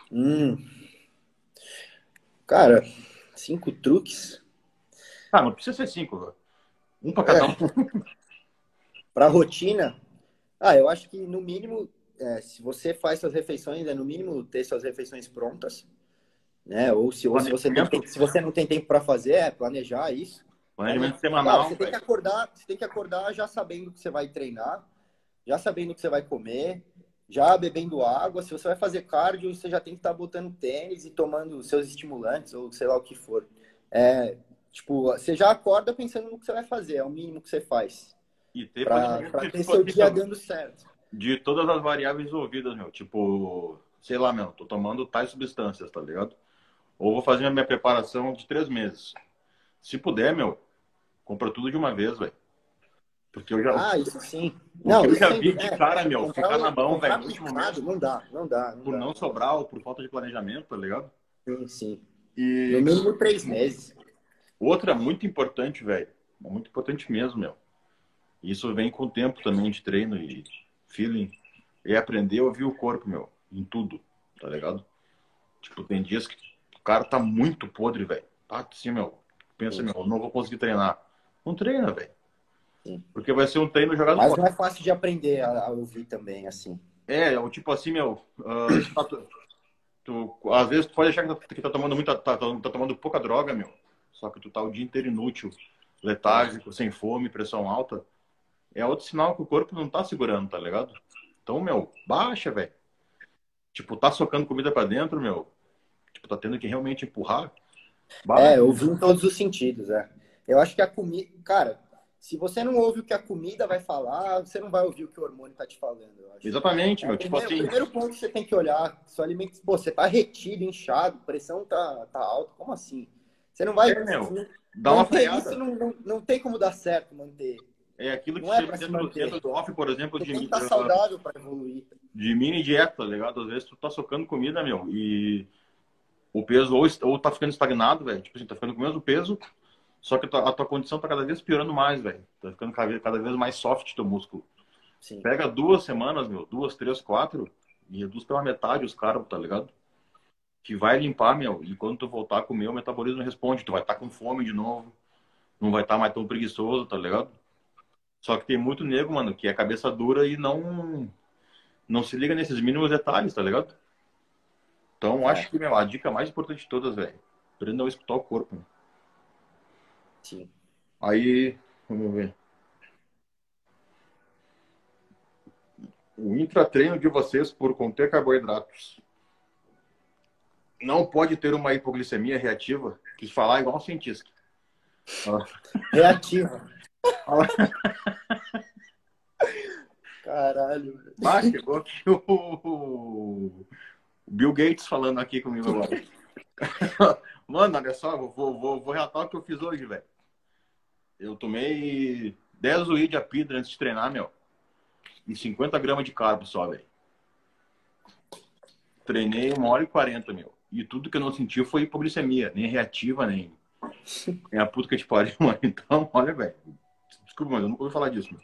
Hum. Cara, cinco truques? Ah, não precisa ser cinco, velho. Um para cada é. um. Para rotina, ah, eu acho que no mínimo, é, se você faz suas refeições, é no mínimo ter suas refeições prontas, né? Ou se, ou se você, tem, se você não tem tempo para fazer, é planejar isso. Planejamento semanal. você tem que acordar, você tem que acordar já sabendo que você vai treinar, já sabendo que você vai comer, já bebendo água. Se você vai fazer cardio, você já tem que estar tá botando tênis e tomando seus estimulantes ou sei lá o que for. É, tipo, você já acorda pensando no que você vai fazer, é o mínimo que você faz. E ter para ter seu dia dando certo. De todas as variáveis envolvidas, meu. Tipo, sei lá, meu, tô tomando tais substâncias, tá ligado? Ou vou fazer a minha preparação de três meses. Se puder, meu, compra tudo de uma vez, velho. Porque eu já. Ah, isso sim. Não, eu já vi de é, cara, meu, ficar na mão, velho. Não dá, não dá. Não por dá. não sobrar ou por falta de planejamento, tá ligado? Sim, sim. E... No mínimo três meses. Outra muito importante, velho. Muito importante mesmo, meu. Isso vem com o tempo também de treino e feeling. E aprender a ouvir o corpo, meu, em tudo, tá ligado? Tipo, tem dias que o cara tá muito podre, velho. Tá assim, meu. Pensa, meu, não vou conseguir treinar. Não treina, velho. Porque vai ser um treino jogado Mas fora. não é fácil de aprender a, ouvir também, assim. É, o tipo assim, meu. Uh, tu, tu, às vezes tu pode achar que tá, que tá tomando muita. Tá, tá, tá, tomando pouca droga, meu. Só que tu tá o dia inteiro inútil, letárgico, sem fome, pressão alta é outro sinal que o corpo não tá segurando, tá ligado? Então, meu, baixa, velho. Tipo, tá socando comida para dentro, meu. Tipo, tá tendo que realmente empurrar. Baixa. É, ouvir em todos os sentidos, é. Eu acho que a comida, cara, se você não ouve o que a comida vai falar, você não vai ouvir o que o hormônio tá te falando. Exatamente, é, meu. Tipo assim. O primeiro ponto que você tem que olhar, seu alimento, pô, você tá retido, inchado, pressão tá, tá alta, como assim? Você não vai. É, meu, dá uma freada. Isso não, não, não tem como dar certo manter. É aquilo que não é chega dentro, dentro do off, por exemplo, de, tá saudável para evoluir. De mini dieta, tá ligado? Às vezes tu tá socando comida, meu, e o peso ou, ou tá ficando estagnado, velho. Tipo assim, tá ficando com o mesmo peso, só que a tua, a tua condição tá cada vez piorando mais, velho. Tá ficando cada, cada vez mais soft teu músculo. Sim. Pega duas semanas, meu, duas, três, quatro, e reduz pela metade os carbos, tá ligado? Que vai limpar, meu, e quando tu voltar a comer, o metabolismo responde, tu vai estar tá com fome de novo não vai estar tá mais tão preguiçoso, tá ligado? Só que tem muito nego, mano, que é cabeça dura e não não se liga nesses mínimos detalhes, tá ligado? Então, é. acho que meu, a dica mais importante de todas, velho, aprenda a escutar o corpo. Né? Sim. Aí, vamos ver. O intratreino de vocês por conter carboidratos não pode ter uma hipoglicemia reativa? Quis falar igual um cientista. Reativa. Caralho. Ah, chegou aqui o, Bill Gates falando aqui comigo agora. Mano, olha só, vou, vou, vou relatar o que eu fiz hoje, velho. Eu tomei 10 UI de apidra antes de treinar, meu. E 50 gramas de carbo só, velho. Treinei uma hora e 40, meu. E tudo que eu não senti foi hipoglicemia, nem reativa, nem. Nem a puta que te pariu, mano. Então, olha, velho. Desculpa, mas eu nunca ouvi falar disso, meu.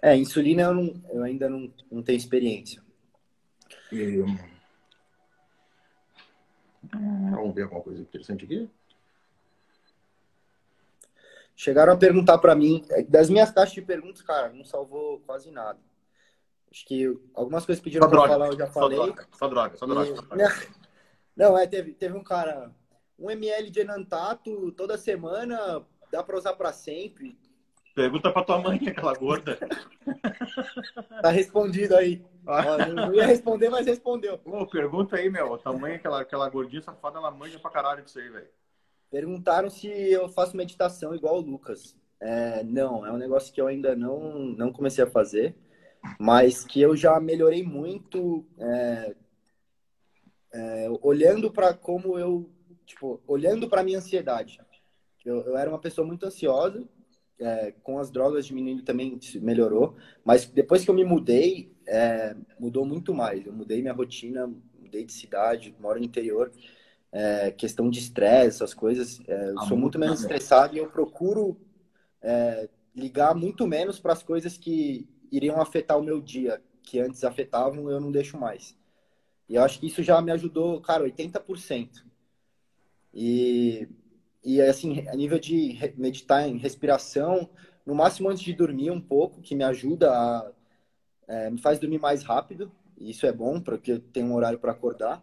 É, insulina eu, não, eu ainda não, não tenho experiência. E... Vamos ver alguma coisa interessante aqui. Chegaram a perguntar para mim, é, das minhas caixas de perguntas, cara, não salvou quase nada. Acho que algumas coisas pediram para falar, eu já falei. Só droga, só droga. Só droga. E... Não, é, teve, teve um cara, um ml de enantato toda semana, dá para usar para sempre. Pergunta para tua mãe, aquela gorda. tá respondido aí. Ó, não ia responder, mas respondeu. Pô, pergunta aí, meu. Tua mãe, aquela, aquela gordinha safada, ela manja pra caralho disso aí, velho. Perguntaram se eu faço meditação igual o Lucas. É, não, é um negócio que eu ainda não, não comecei a fazer, mas que eu já melhorei muito é, é, olhando para como eu, tipo, olhando para minha ansiedade. Eu, eu, era uma pessoa muito ansiosa, é, com as drogas diminuindo também melhorou, mas depois que eu me mudei, é, mudou muito mais. Eu mudei minha rotina, mudei de cidade, moro no interior é, questão de estresse, essas coisas. É, eu ah, sou muito menos estressado e eu procuro é, ligar muito menos para as coisas que iriam afetar o meu dia, que antes afetavam, eu não deixo mais. E eu acho que isso já me ajudou, cara, 80%. E, e assim, a nível de meditar em respiração, no máximo antes de dormir um pouco, que me ajuda a. É, me faz dormir mais rápido, e isso é bom, porque eu tenho um horário para acordar.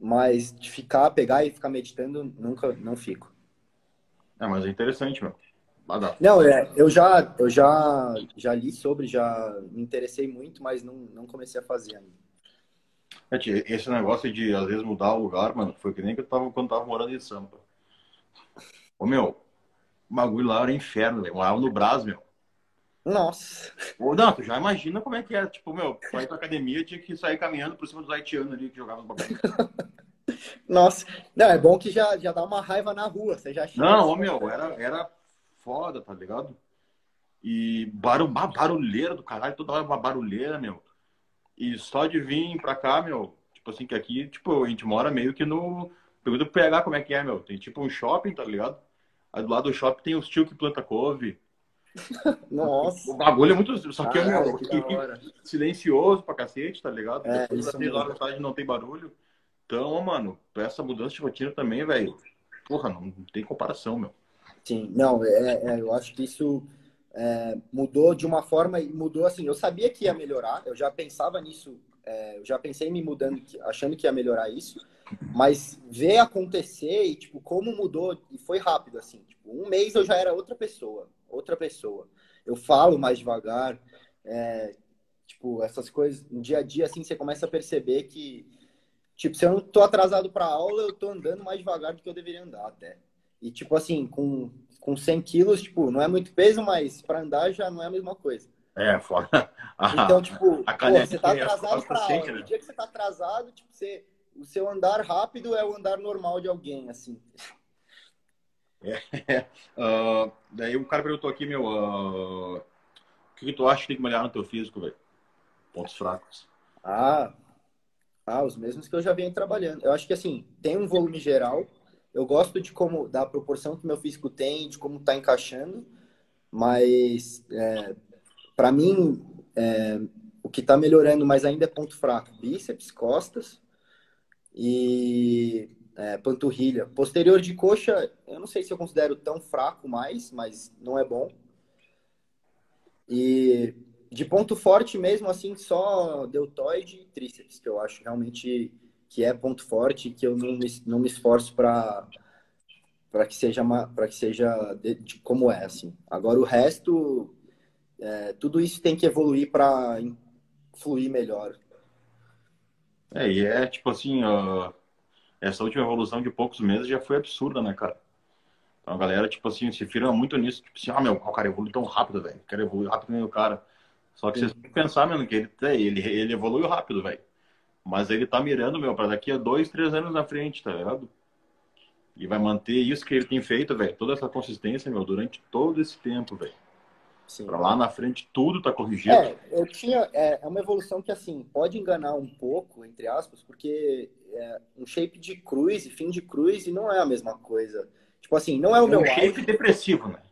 Mas de ficar, pegar e ficar meditando, nunca, não fico. É, mas é interessante, meu. Não, é, eu já, eu já, já li sobre, já me interessei muito, mas não, não comecei a fazer ainda. É, esse negócio de, às vezes, mudar o lugar, mano, foi que nem que eu tava quando tava morando em Sampa. Ô, meu, o bagulho lá era inferno, velho. Morava no Brás, meu. Nossa. Ô, não, tu já imagina como é que era. Tipo, meu, pra ir pra academia tinha que sair caminhando por cima dos haitianos ali que jogavam no bagulho. Nossa. Não, é bom que já, já dá uma raiva na rua. Você já Não, ô, meu, era, era foda, tá ligado? E barulho, barulheira do caralho, toda hora uma barulheira, meu. E só de vir pra cá, meu, tipo assim, que aqui, tipo, a gente mora meio que no. Pergunta pro PH como é que é, meu. Tem tipo um shopping, tá ligado? Aí do lado do shopping tem os tio que planta couve. Nossa. O bagulho é muito. Só que, meu, que silencioso pra cacete, tá ligado? É, Depois das 6 horas da tarde não tem barulho. Então, mano, essa mudança de rotina também, velho. Porra, não tem comparação, meu. Sim, não, é, é eu acho que isso é, mudou de uma forma e mudou assim. Eu sabia que ia melhorar, eu já pensava nisso, é, eu já pensei em me mudando, achando que ia melhorar isso, mas ver acontecer e, tipo, como mudou, e foi rápido, assim. Tipo, um mês eu já era outra pessoa outra pessoa. Eu falo mais devagar, é, tipo, essas coisas, no dia a dia, assim, você começa a perceber que, tipo, se eu não tô atrasado para aula, eu tô andando mais devagar do que eu deveria andar até. E, tipo, assim, com, com 100 quilos, tipo, não é muito peso, mas para andar já não é a mesma coisa. É, foda. Então, tipo, pô, você tá atrasado pra aula. Né? No dia que você tá atrasado, tipo, você, o seu andar rápido é o andar normal de alguém, assim. É, uh, daí o cara perguntou aqui, meu, uh, o que, que, tu acha que tem que melhorar no teu físico, velho? Pontos fracos. Ah, ah, os mesmos que eu já venho trabalhando. Eu acho que assim, tem um volume geral. Eu gosto de como, da proporção que meu físico tem, de como tá encaixando, mas é, para mim, é, o que tá melhorando, mas ainda é ponto fraco, bíceps, costas e é, panturrilha. Posterior de coxa, eu não sei se eu considero tão fraco mais, mas não é bom. E de ponto forte mesmo, assim, só deltoide e tríceps, que eu acho realmente que é ponto forte, que eu não me, não me esforço para para que seja para que seja de, de, como é assim. Agora o resto, é, tudo isso tem que evoluir para fluir melhor. É, e é tipo assim, uh, essa última evolução de poucos meses já foi absurda, né, cara? Então a galera, tipo assim, se firma muito nisso, tipo assim, ah, meu, o cara evolui tão rápido, velho. Quero evoluir rápido nem o cara. Só que Sim. vocês têm que pensar, mano, que ele, é, ele, ele evoluiu rápido, velho. Mas ele tá mirando, meu, para daqui a dois, três anos na frente, tá ligado? E vai manter isso que ele tem feito, velho. Toda essa consistência, meu, durante todo esse tempo, velho. Para lá na frente tudo tá corrigido. É, eu tinha. É, é, uma evolução que, assim, pode enganar um pouco, entre aspas, porque é, um shape de cruise, fim de cruise, não é a mesma coisa. Tipo assim, não é o é meu. Um shape depressivo, né?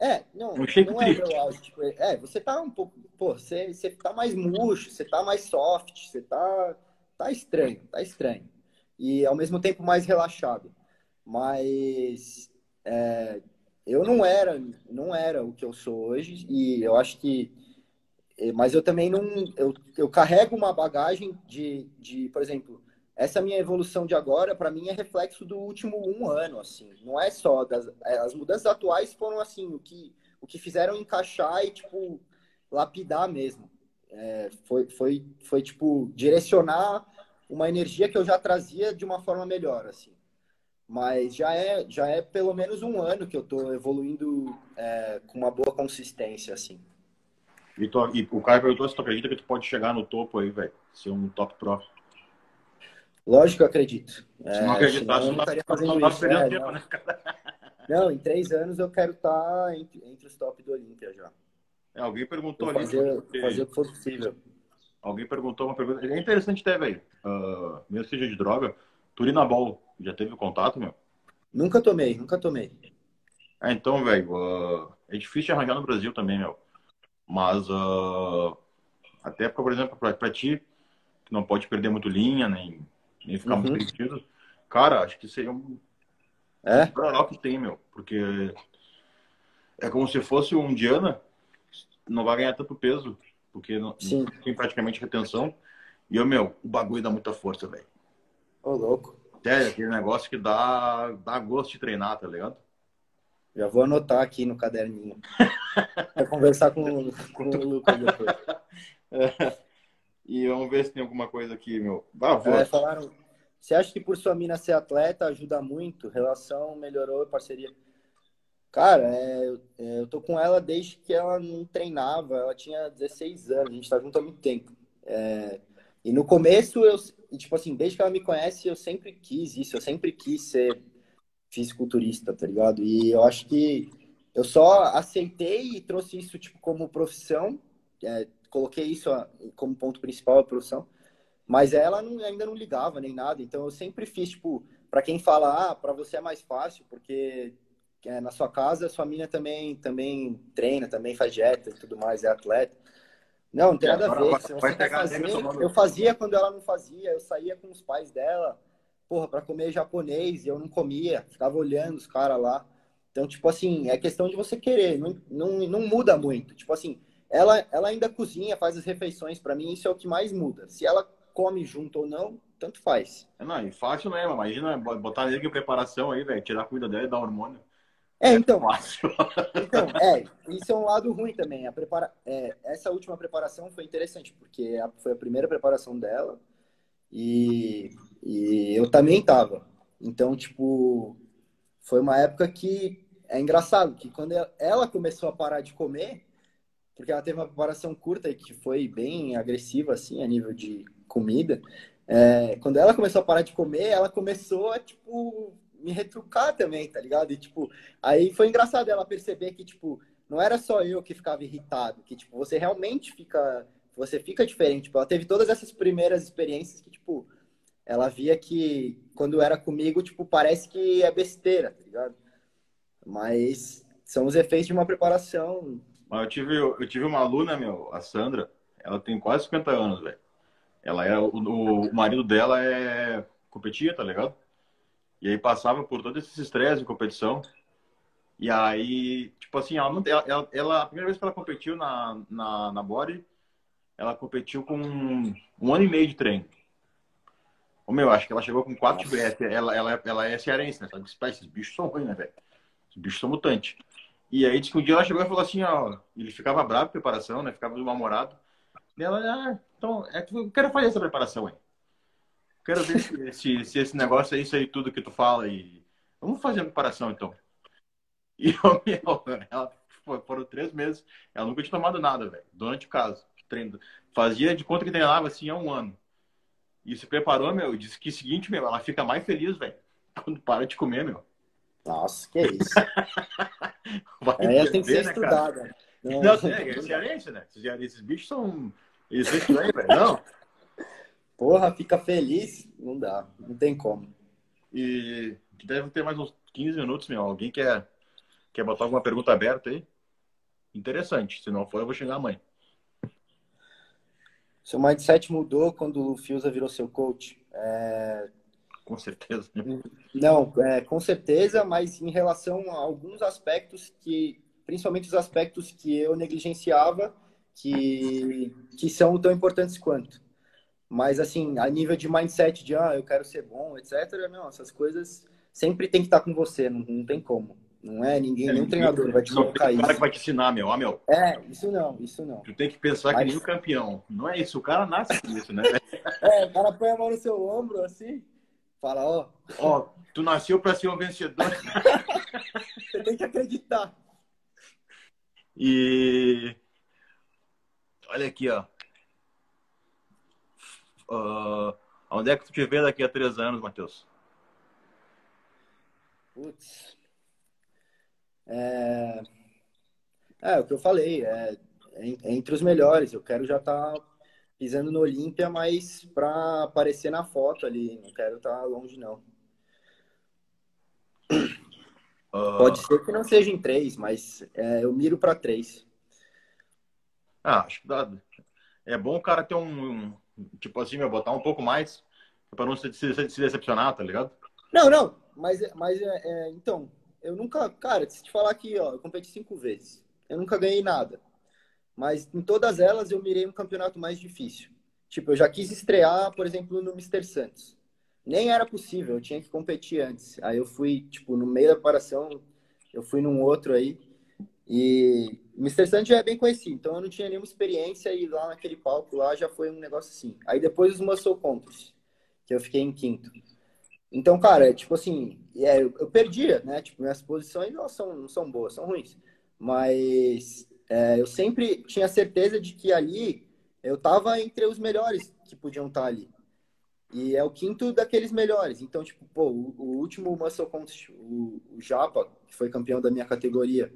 É, não, um shape não é o meu auge. Tipo, é, você tá um pouco. Pô, você, você tá mais murcho, você tá mais soft, você tá. Tá estranho, tá estranho. E ao mesmo tempo mais relaxado. Mas. É, eu não era, não era o que eu sou hoje e eu acho que mas eu também não eu, eu carrego uma bagagem de, de por exemplo essa minha evolução de agora para mim é reflexo do último um ano assim. Não é só das é, as mudanças atuais foram assim o que o que fizeram encaixar e tipo lapidar mesmo. É, foi foi foi tipo direcionar uma energia que eu já trazia de uma forma melhor assim mas já é, já é pelo menos um ano que eu estou evoluindo é, com uma boa consistência, assim. E, tu, e, o Caio perguntou se tu acredita que tu pode chegar no topo aí, velho, ser um top pro. Lógico que eu acredito. Se não acreditasse, eu não estaria fazendo não isso. É, tempo, não. Né, não, em três anos eu quero estar tá entre, entre os top do Olímpia já. É, alguém perguntou ali. Fazer, fazer o que for possível. Alguém perguntou uma pergunta. É interessante até, velho. Uh, mesmo seja de droga, Turinabol já teve contato, meu? Nunca tomei, nunca tomei. É, então, velho, uh, é difícil arranjar no Brasil também, meu. Mas, uh, até, por exemplo, pra, pra, ti, que não pode perder muito linha, nem, nem ficar uhum. muito perdido, cara, acho que seria um. É? Um que tem, meu. Porque é como se fosse um Diana, não vai ganhar tanto peso, porque não, não tem praticamente retenção. E, eu, meu, o bagulho dá muita força, velho. Ô, louco. É, aquele negócio que dá, dá gosto de treinar, tá ligado? Já vou anotar aqui no caderninho. Vai conversar com, com o Lucas depois. É. E vamos ver se tem alguma coisa aqui, meu. Ah. É, falaram, você acha que por sua mina ser atleta ajuda muito? Relação melhorou, parceria? Cara, é, é, eu tô com ela desde que ela não treinava. Ela tinha 16 anos, a gente tá junto há muito tempo. É, e no começo, eu, tipo assim, desde que ela me conhece, eu sempre quis isso, eu sempre quis ser fisiculturista, tá ligado? E eu acho que eu só aceitei e trouxe isso, tipo, como profissão, é, coloquei isso como ponto principal, a profissão, mas ela não, ainda não ligava nem nada, então eu sempre fiz, tipo, para quem fala, ah, para você é mais fácil, porque é, na sua casa, sua mina também, também treina, também faz dieta e tudo mais, é atleta. Não, não tem nada a ver. Se você quer fazer, eu fazia quando ela não fazia, eu saía com os pais dela, porra, para comer japonês, e eu não comia, ficava olhando os caras lá. Então, tipo assim, é questão de você querer, não, não, não muda muito. Tipo assim, ela, ela ainda cozinha, faz as refeições, para mim isso é o que mais muda. Se ela come junto ou não, tanto faz. É, não, e fácil mesmo, imagina botar nele em preparação aí, velho, tirar a comida dela e dar hormônio. É, então. então, é, isso é um lado ruim também. A prepara... É, essa última preparação foi interessante, porque foi a primeira preparação dela e, e eu também tava. Então, tipo, foi uma época que é engraçado, que quando ela começou a parar de comer, porque ela teve uma preparação curta e que foi bem agressiva, assim, a nível de comida, é, quando ela começou a parar de comer, ela começou a, tipo, me retrucar também, tá ligado? E, tipo, aí foi engraçado ela perceber que, tipo, não era só eu que ficava irritado, que, tipo, você realmente fica, você fica diferente. Tipo, ela teve todas essas primeiras experiências que, tipo, ela via que quando era comigo, tipo, parece que é besteira, tá ligado? Mas são os efeitos de uma preparação. Mas eu tive, eu tive uma aluna, meu, a Sandra, ela tem quase 50 anos, velho. Ela é, o, o marido dela é competia, tá ligado? E aí passava por todo esse estresse de competição. E aí, tipo assim, ela, ela, ela, a primeira vez que ela competiu na, na, na body, ela competiu com um, um ano e meio de treino. O meu, acho que ela chegou com quatro Nossa. ela, ela, ela é cearense, né? Sabe? Esses bichos são ruins, né, velho? Esses bichos são mutantes. E aí disse que um dia ela chegou e falou assim, ó, ele ficava bravo preparação, né? Ficava mal-humorado. E ela, ah, então, é, eu quero fazer essa preparação aí. Quero ver se, se, se, esse negócio é isso aí tudo que tu fala e vamos fazer a preparação então. E eu, meu, ela foram três meses, ela nunca tinha tomado nada, velho, durante o caso. Treino, fazia de conta que treinava assim há um ano. E se preparou, meu, disse que seguinte, meu, ela fica mais feliz, velho, quando para de comer, meu. Nossa, que isso. Vai é, tem que ser né, estudada. Não, não é, é cearense, né? Esses bichos são. Eles velho. Não. Porra, fica feliz? Não dá, não tem como. E deve ter mais uns 15 minutos, meu. Alguém quer, quer botar alguma pergunta aberta aí? Interessante. Se não for, eu vou xingar a mãe. Seu mindset mudou quando o Fiusa virou seu coach? É... Com certeza. Não, é, com certeza, mas em relação a alguns aspectos que, principalmente os aspectos que eu negligenciava, que, que são tão importantes quanto. Mas, assim, a nível de mindset de, ah, eu quero ser bom, etc., não, essas coisas sempre tem que estar com você, não, não tem como. Não é ninguém, é, nenhum treinador vai te colocar isso. O cara que vai te ensinar, meu, ah, meu. É, isso não, isso não. Tu tem que pensar Mas... que nem o campeão. Não é isso, o cara nasce com isso, né? é, o cara põe a mão no seu ombro, assim, fala, ó... Ó, tu nasceu para ser um vencedor. Você tem que acreditar. E... Olha aqui, ó. Uh, onde é que tu te vê daqui a três anos, Matheus? Putz. É... é o que eu falei, é, é entre os melhores. Eu quero já estar tá pisando no Olímpia, mas para aparecer na foto ali. Não quero estar tá longe, não. Uh... Pode ser que não seja em três, mas é, eu miro para três. Ah, acho que dá. É bom o cara ter um, tipo assim, meu, botar um pouco mais para não se, se, se, decepcionar, tá ligado? Não, não, mas, mas é, é, então, eu nunca, cara, se te falar aqui, ó, eu competi cinco vezes, eu nunca ganhei nada, mas em todas elas eu mirei um campeonato mais difícil. Tipo, eu já quis estrear, por exemplo, no Mr. Santos. Nem era possível, eu tinha que competir antes. Aí eu fui, tipo, no meio da preparação, eu fui num outro aí, e Mr. Sun já é bem conhecido, então eu não tinha nenhuma experiência e lá naquele palco lá já foi um negócio assim. Aí depois os Muscle Contests, que eu fiquei em quinto. Então, cara, é, tipo assim, é, eu, eu perdia, né? Tipo, minhas posições não são, não são boas, são ruins. Mas é, eu sempre tinha certeza de que ali eu tava entre os melhores que podiam estar tá ali. E é o quinto daqueles melhores. Então, tipo, pô, o, o último Muscle Contest, o, o Japa, que foi campeão da minha categoria,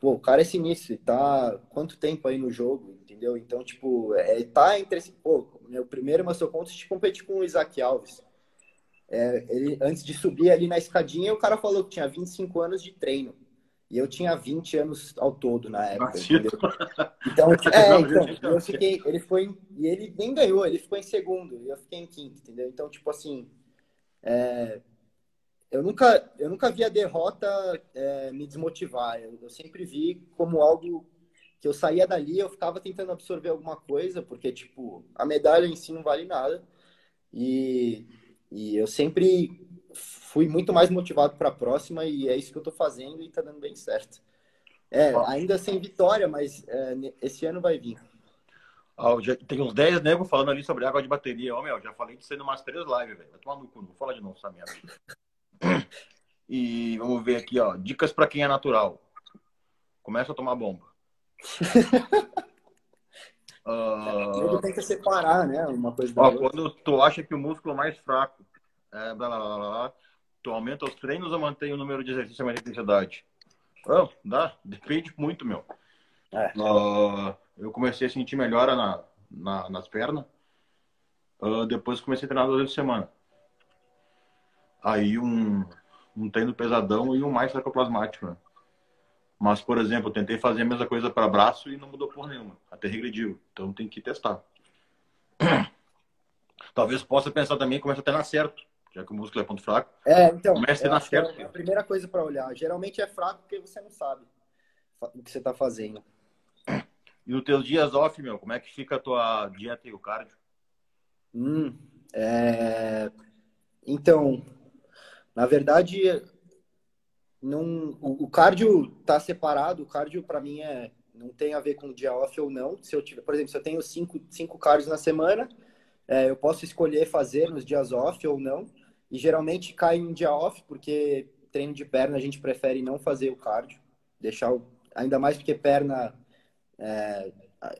pô, o cara é sinistro, tá quanto tempo aí no jogo, entendeu? Então, tipo, é, tá entre esse, pô, meu primeiro Master Contest competi com o Isaac Alves. É, ele, antes de subir ali na escadinha, o cara falou que tinha 25 anos de treino. E eu tinha 20 anos ao todo na época, entendeu? Então, é, então, eu fiquei, ele foi, e ele nem ganhou, ele ficou em segundo, e eu fiquei em quinto, entendeu? Então, tipo assim, é, eu nunca, eu nunca vi a derrota é, me desmotivar. Eu, eu, sempre vi como algo que eu saía dali, eu ficava tentando absorver alguma coisa, porque, tipo, a medalha em si não vale nada. E, e eu sempre fui muito mais motivado para a próxima, e é isso que eu estou fazendo e está dando bem certo. É, ainda sem vitória, mas é, esse ano vai vir. Já, tem uns 10 negros falando ali sobre água de bateria. Oh, meu, já falei de ser umas três lives, velho. Vai tomar no cu, não vou falar de novo essa merda. E vamos ver aqui, ó. Dicas para quem é natural. Começa a tomar bomba. uh... Tem que separar, né? Uma coisa ó, Quando tu acha que o músculo mais fraco é blá, blá, blá, blá, tu aumenta os treinos ou mantém o número de exercícios e a intensidade? Oh, dá, depende muito, meu. É. Uh, eu comecei a sentir melhora na, na nas pernas. Uh, depois comecei a treinar duas vezes por semana. Aí um, um treino pesadão e um mais sarcoplasmático, né? Mas, por exemplo, eu tentei fazer a mesma coisa para braço e não mudou por nenhuma. Até regrediu. Então tem que testar. Talvez possa pensar também começa a treinar certo. já que o músculo é ponto fraco. É, então, Comece na é a primeira coisa para olhar. Geralmente é fraco porque você não sabe o que você está fazendo. E nos teus dias off, meu, como é que fica a tua dieta e o cardio? Hum, é... Então, na verdade, não, o, cardio tá separado. O cardio, para mim, é, não tem a ver com dia off ou não. Se eu tiver, por exemplo, se eu tenho cinco, cinco cardios na semana, é, eu posso escolher fazer nos dias off ou não. E geralmente cai em dia off, porque treino de perna a gente prefere não fazer o cardio, deixar o, ainda mais porque perna é,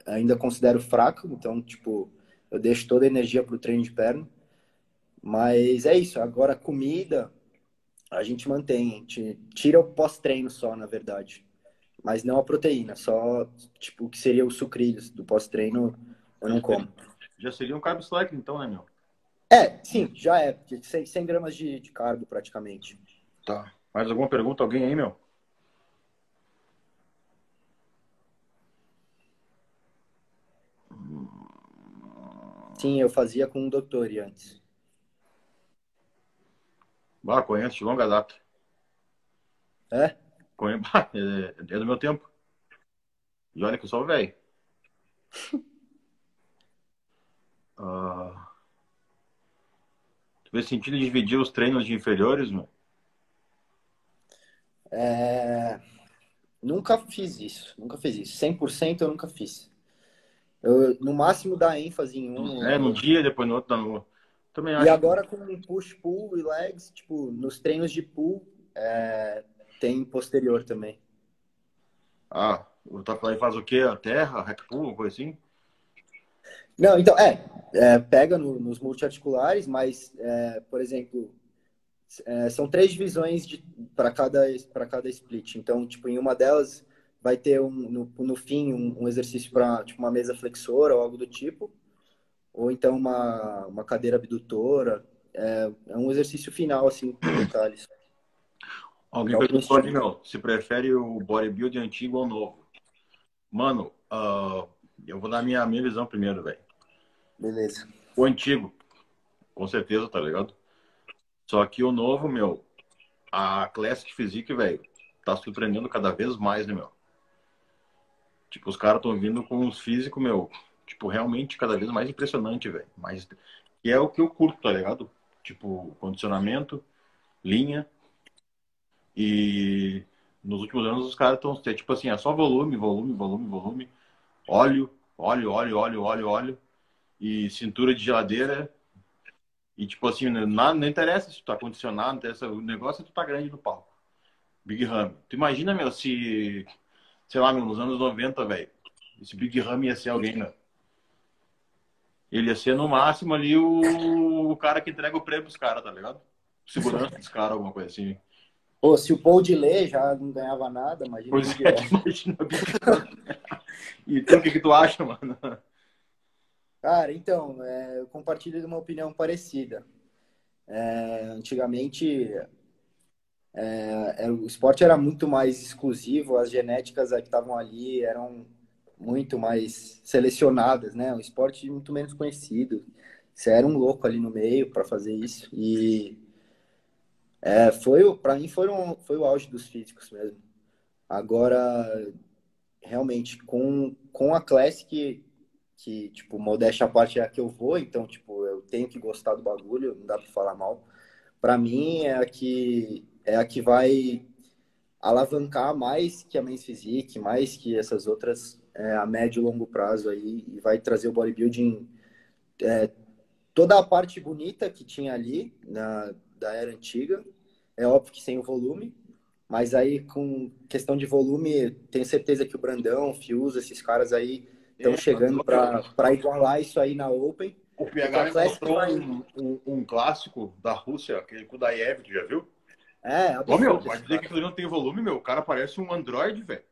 ainda considero fraco, então tipo eu deixo toda a energia para o treino de perna. Mas é isso. Agora comida a gente mantém, a gente tira o pós-treino só, na verdade. Mas não a proteína, só tipo o que seria os sucrilhos do pós-treino eu não como. Já seria um carb slack, então, né, meu? É, sim, já é. 100, 100 gramas de, de carbo, praticamente. Tá. Mais alguma pergunta? Alguém aí, meu? Sim, eu fazia com um doutor antes. Bah, conheço de longa data. É? Bah, é, é do meu tempo. E olha que eu sou velho. uh... Tu vê sentido de dividir os treinos de inferiores, meu? É... Nunca fiz isso. Nunca fiz isso. 100% eu nunca fiz. Eu, no máximo, dá ênfase em um. É, no dia, depois no outro, dá no também acho. E agora com push, pull e legs, tipo, nos treinos de pull, é, tem posterior também. Ah, o Taflai faz o quê? A terra, hack pull, uma coisa assim? Não, então, é, é pega no, nos multiarticulares, mas, é, por exemplo, é, são três divisões para cada, cada split. Então, tipo, em uma delas vai ter um, no, no fim um, um exercício para tipo, uma mesa flexora ou algo do tipo ou então uma, uma cadeira abdutora. É, é um exercício final, assim, com detalhes. Alguém perguntou ali, meu, se prefere o bodybuilding antigo ou novo. Mano, uh, eu vou dar minha, minha visão primeiro, velho. Beleza. O antigo, com certeza, tá ligado? Só que o novo, meu, a Classic Physique, velho, tá surpreendendo cada vez mais, né, meu? Tipo, os caras estão vindo com os físicos, meu, tipo, realmente cada vez mais impressionante, velho. Mas é o que eu curto, tá ligado? Tipo, condicionamento, linha. E nos últimos anos os caras estão, tipo assim, é só volume, volume, volume, volume, óleo, óleo, óleo, óleo, óleo, óleo, e cintura de geladeira. E tipo assim, nada, não interessa se tu tá condicionado, não interessa, o negócio é tu tá grande no palco. Big Ram. Tu imagina, meu, se, sei lá, meu, nos anos 90, velho, esse Big Ram ia ser alguém, né? Ele ia ser no máximo ali o, o cara que entrega o prêmio pros caras, tá ligado? Segurança dos caras, alguma coisa assim. Pô, se o Paul de Lê já não ganhava nada, imagina. Pois é, imagina. e tu, o que, que tu acha, mano? Cara, então, é, eu compartilho de uma opinião parecida. É, antigamente, é, é o esporte era muito mais exclusivo, as genéticas que estavam ali eram muito mais selecionadas, né? Um esporte muito menos conhecido. Você era um louco ali no meio para fazer isso e é, foi para mim foi, um, foi o auge dos físicos mesmo. Agora realmente com com a Classic que tipo modéstia a parte é a que eu vou, então tipo eu tenho que gostar do bagulho, não dá para falar mal. Para mim é a que é a que vai alavancar mais que a Men's Physique, mais que essas outras é, a médio e longo prazo aí e vai trazer o bodybuilding é, toda a parte bonita que tinha ali na da era antiga é óbvio que sem o volume mas aí com questão de volume tenho certeza que o Brandão, Fiuza, esses caras aí estão é, chegando para igualar isso aí na Open o PH mostrou vai... um, um, um, clássico da Rússia aquele com o Daev, tu já viu? É, Ô, meu, pode dizer que ele não tem volume, meu. O cara parece um Android, velho.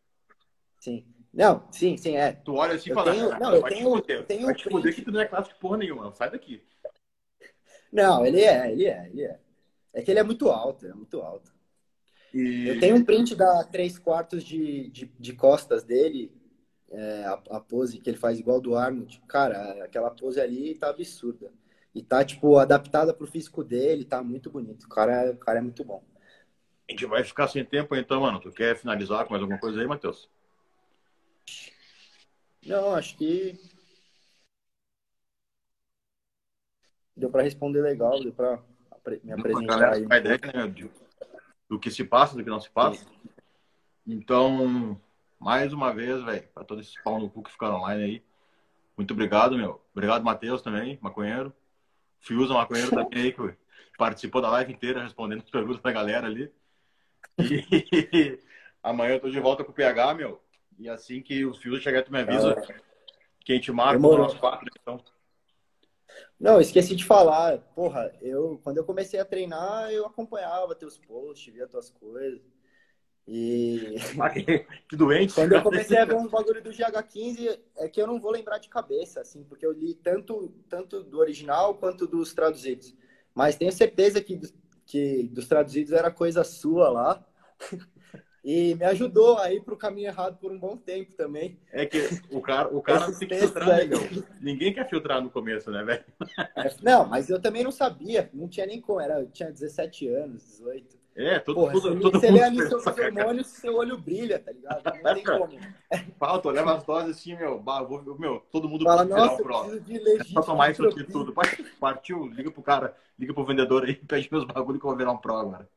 Sim. Não, sim, sim, é. Tu olha assim e fala, tenho, não, eu vai tenho, te tenho vai te poder que tu não é clássico porra nenhuma, sai daqui. Não, ele é, ele é, ele é. É que ele é muito alto, é muito alto. E... Eu tenho um print da 3 quartos de, de, de costas dele, é, a, a, pose que ele faz igual do Arnold. Cara, aquela pose ali tá absurda. E tá, tipo, adaptada pro físico dele, tá muito bonito. O cara, o cara é muito bom. A gente vai ficar sem tempo então, mano. Tu quer finalizar com mais alguma coisa aí, Matheus? Não, acho que deu para responder legal, deu para me apresentar aí. A ideia, né, do, do que se passa, do que não se passa. Sim. Então, mais uma vez, velho, para todos esses pau no cu que ficaram online aí. Muito obrigado, meu. Obrigado, Matheus, também, maconheiro. Fiusa, maconheiro também aí, que participou da live inteira respondendo as perguntas da galera ali. E amanhã eu tô de volta com o PH, meu. E assim que o Fiusa chegar, tu me avisa. Que a gente marca o nosso quatro, então. Não, esqueci de falar. Porra, eu quando eu comecei a treinar, eu acompanhava teus posts, via tuas coisas. E. Ah, que doente. Quando eu comecei a ver um bagulho do GH15, é que eu não vou lembrar de cabeça, assim, porque eu li tanto, tanto do original quanto dos traduzidos. Mas tenho certeza que, que dos traduzidos era coisa sua lá. E me ajudou a ir para o caminho errado por um bom tempo também. É que o cara, o cara tem que filtrar, né, Ninguém quer filtrar no começo, né, velho? É, não, mas eu também não sabia. Não tinha nem como. Era, eu tinha 17 anos, 18. É, tudo, Porra, tudo, você, todo você lê ali seus hormônios, seu olho brilha, tá ligado? Não tem como. Falta, leva as doses assim, meu, vou, meu, todo mundo Fala, nossa, preciso de legítimo. É só tomar isso aqui tudo. Partiu, liga pro cara, liga pro vendedor aí, pede meus bagulho que eu vou virar um pro agora.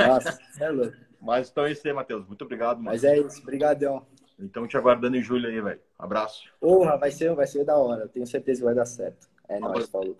nossa, é louco. Mas então é isso aí, Matheus. Muito obrigado. Mano. Mas é isso, brigadão. Então te aguardando em julho aí, velho. Abraço. Porra, vai ser, vai ser da hora. tenho certeza que vai dar certo. É nóis, falou.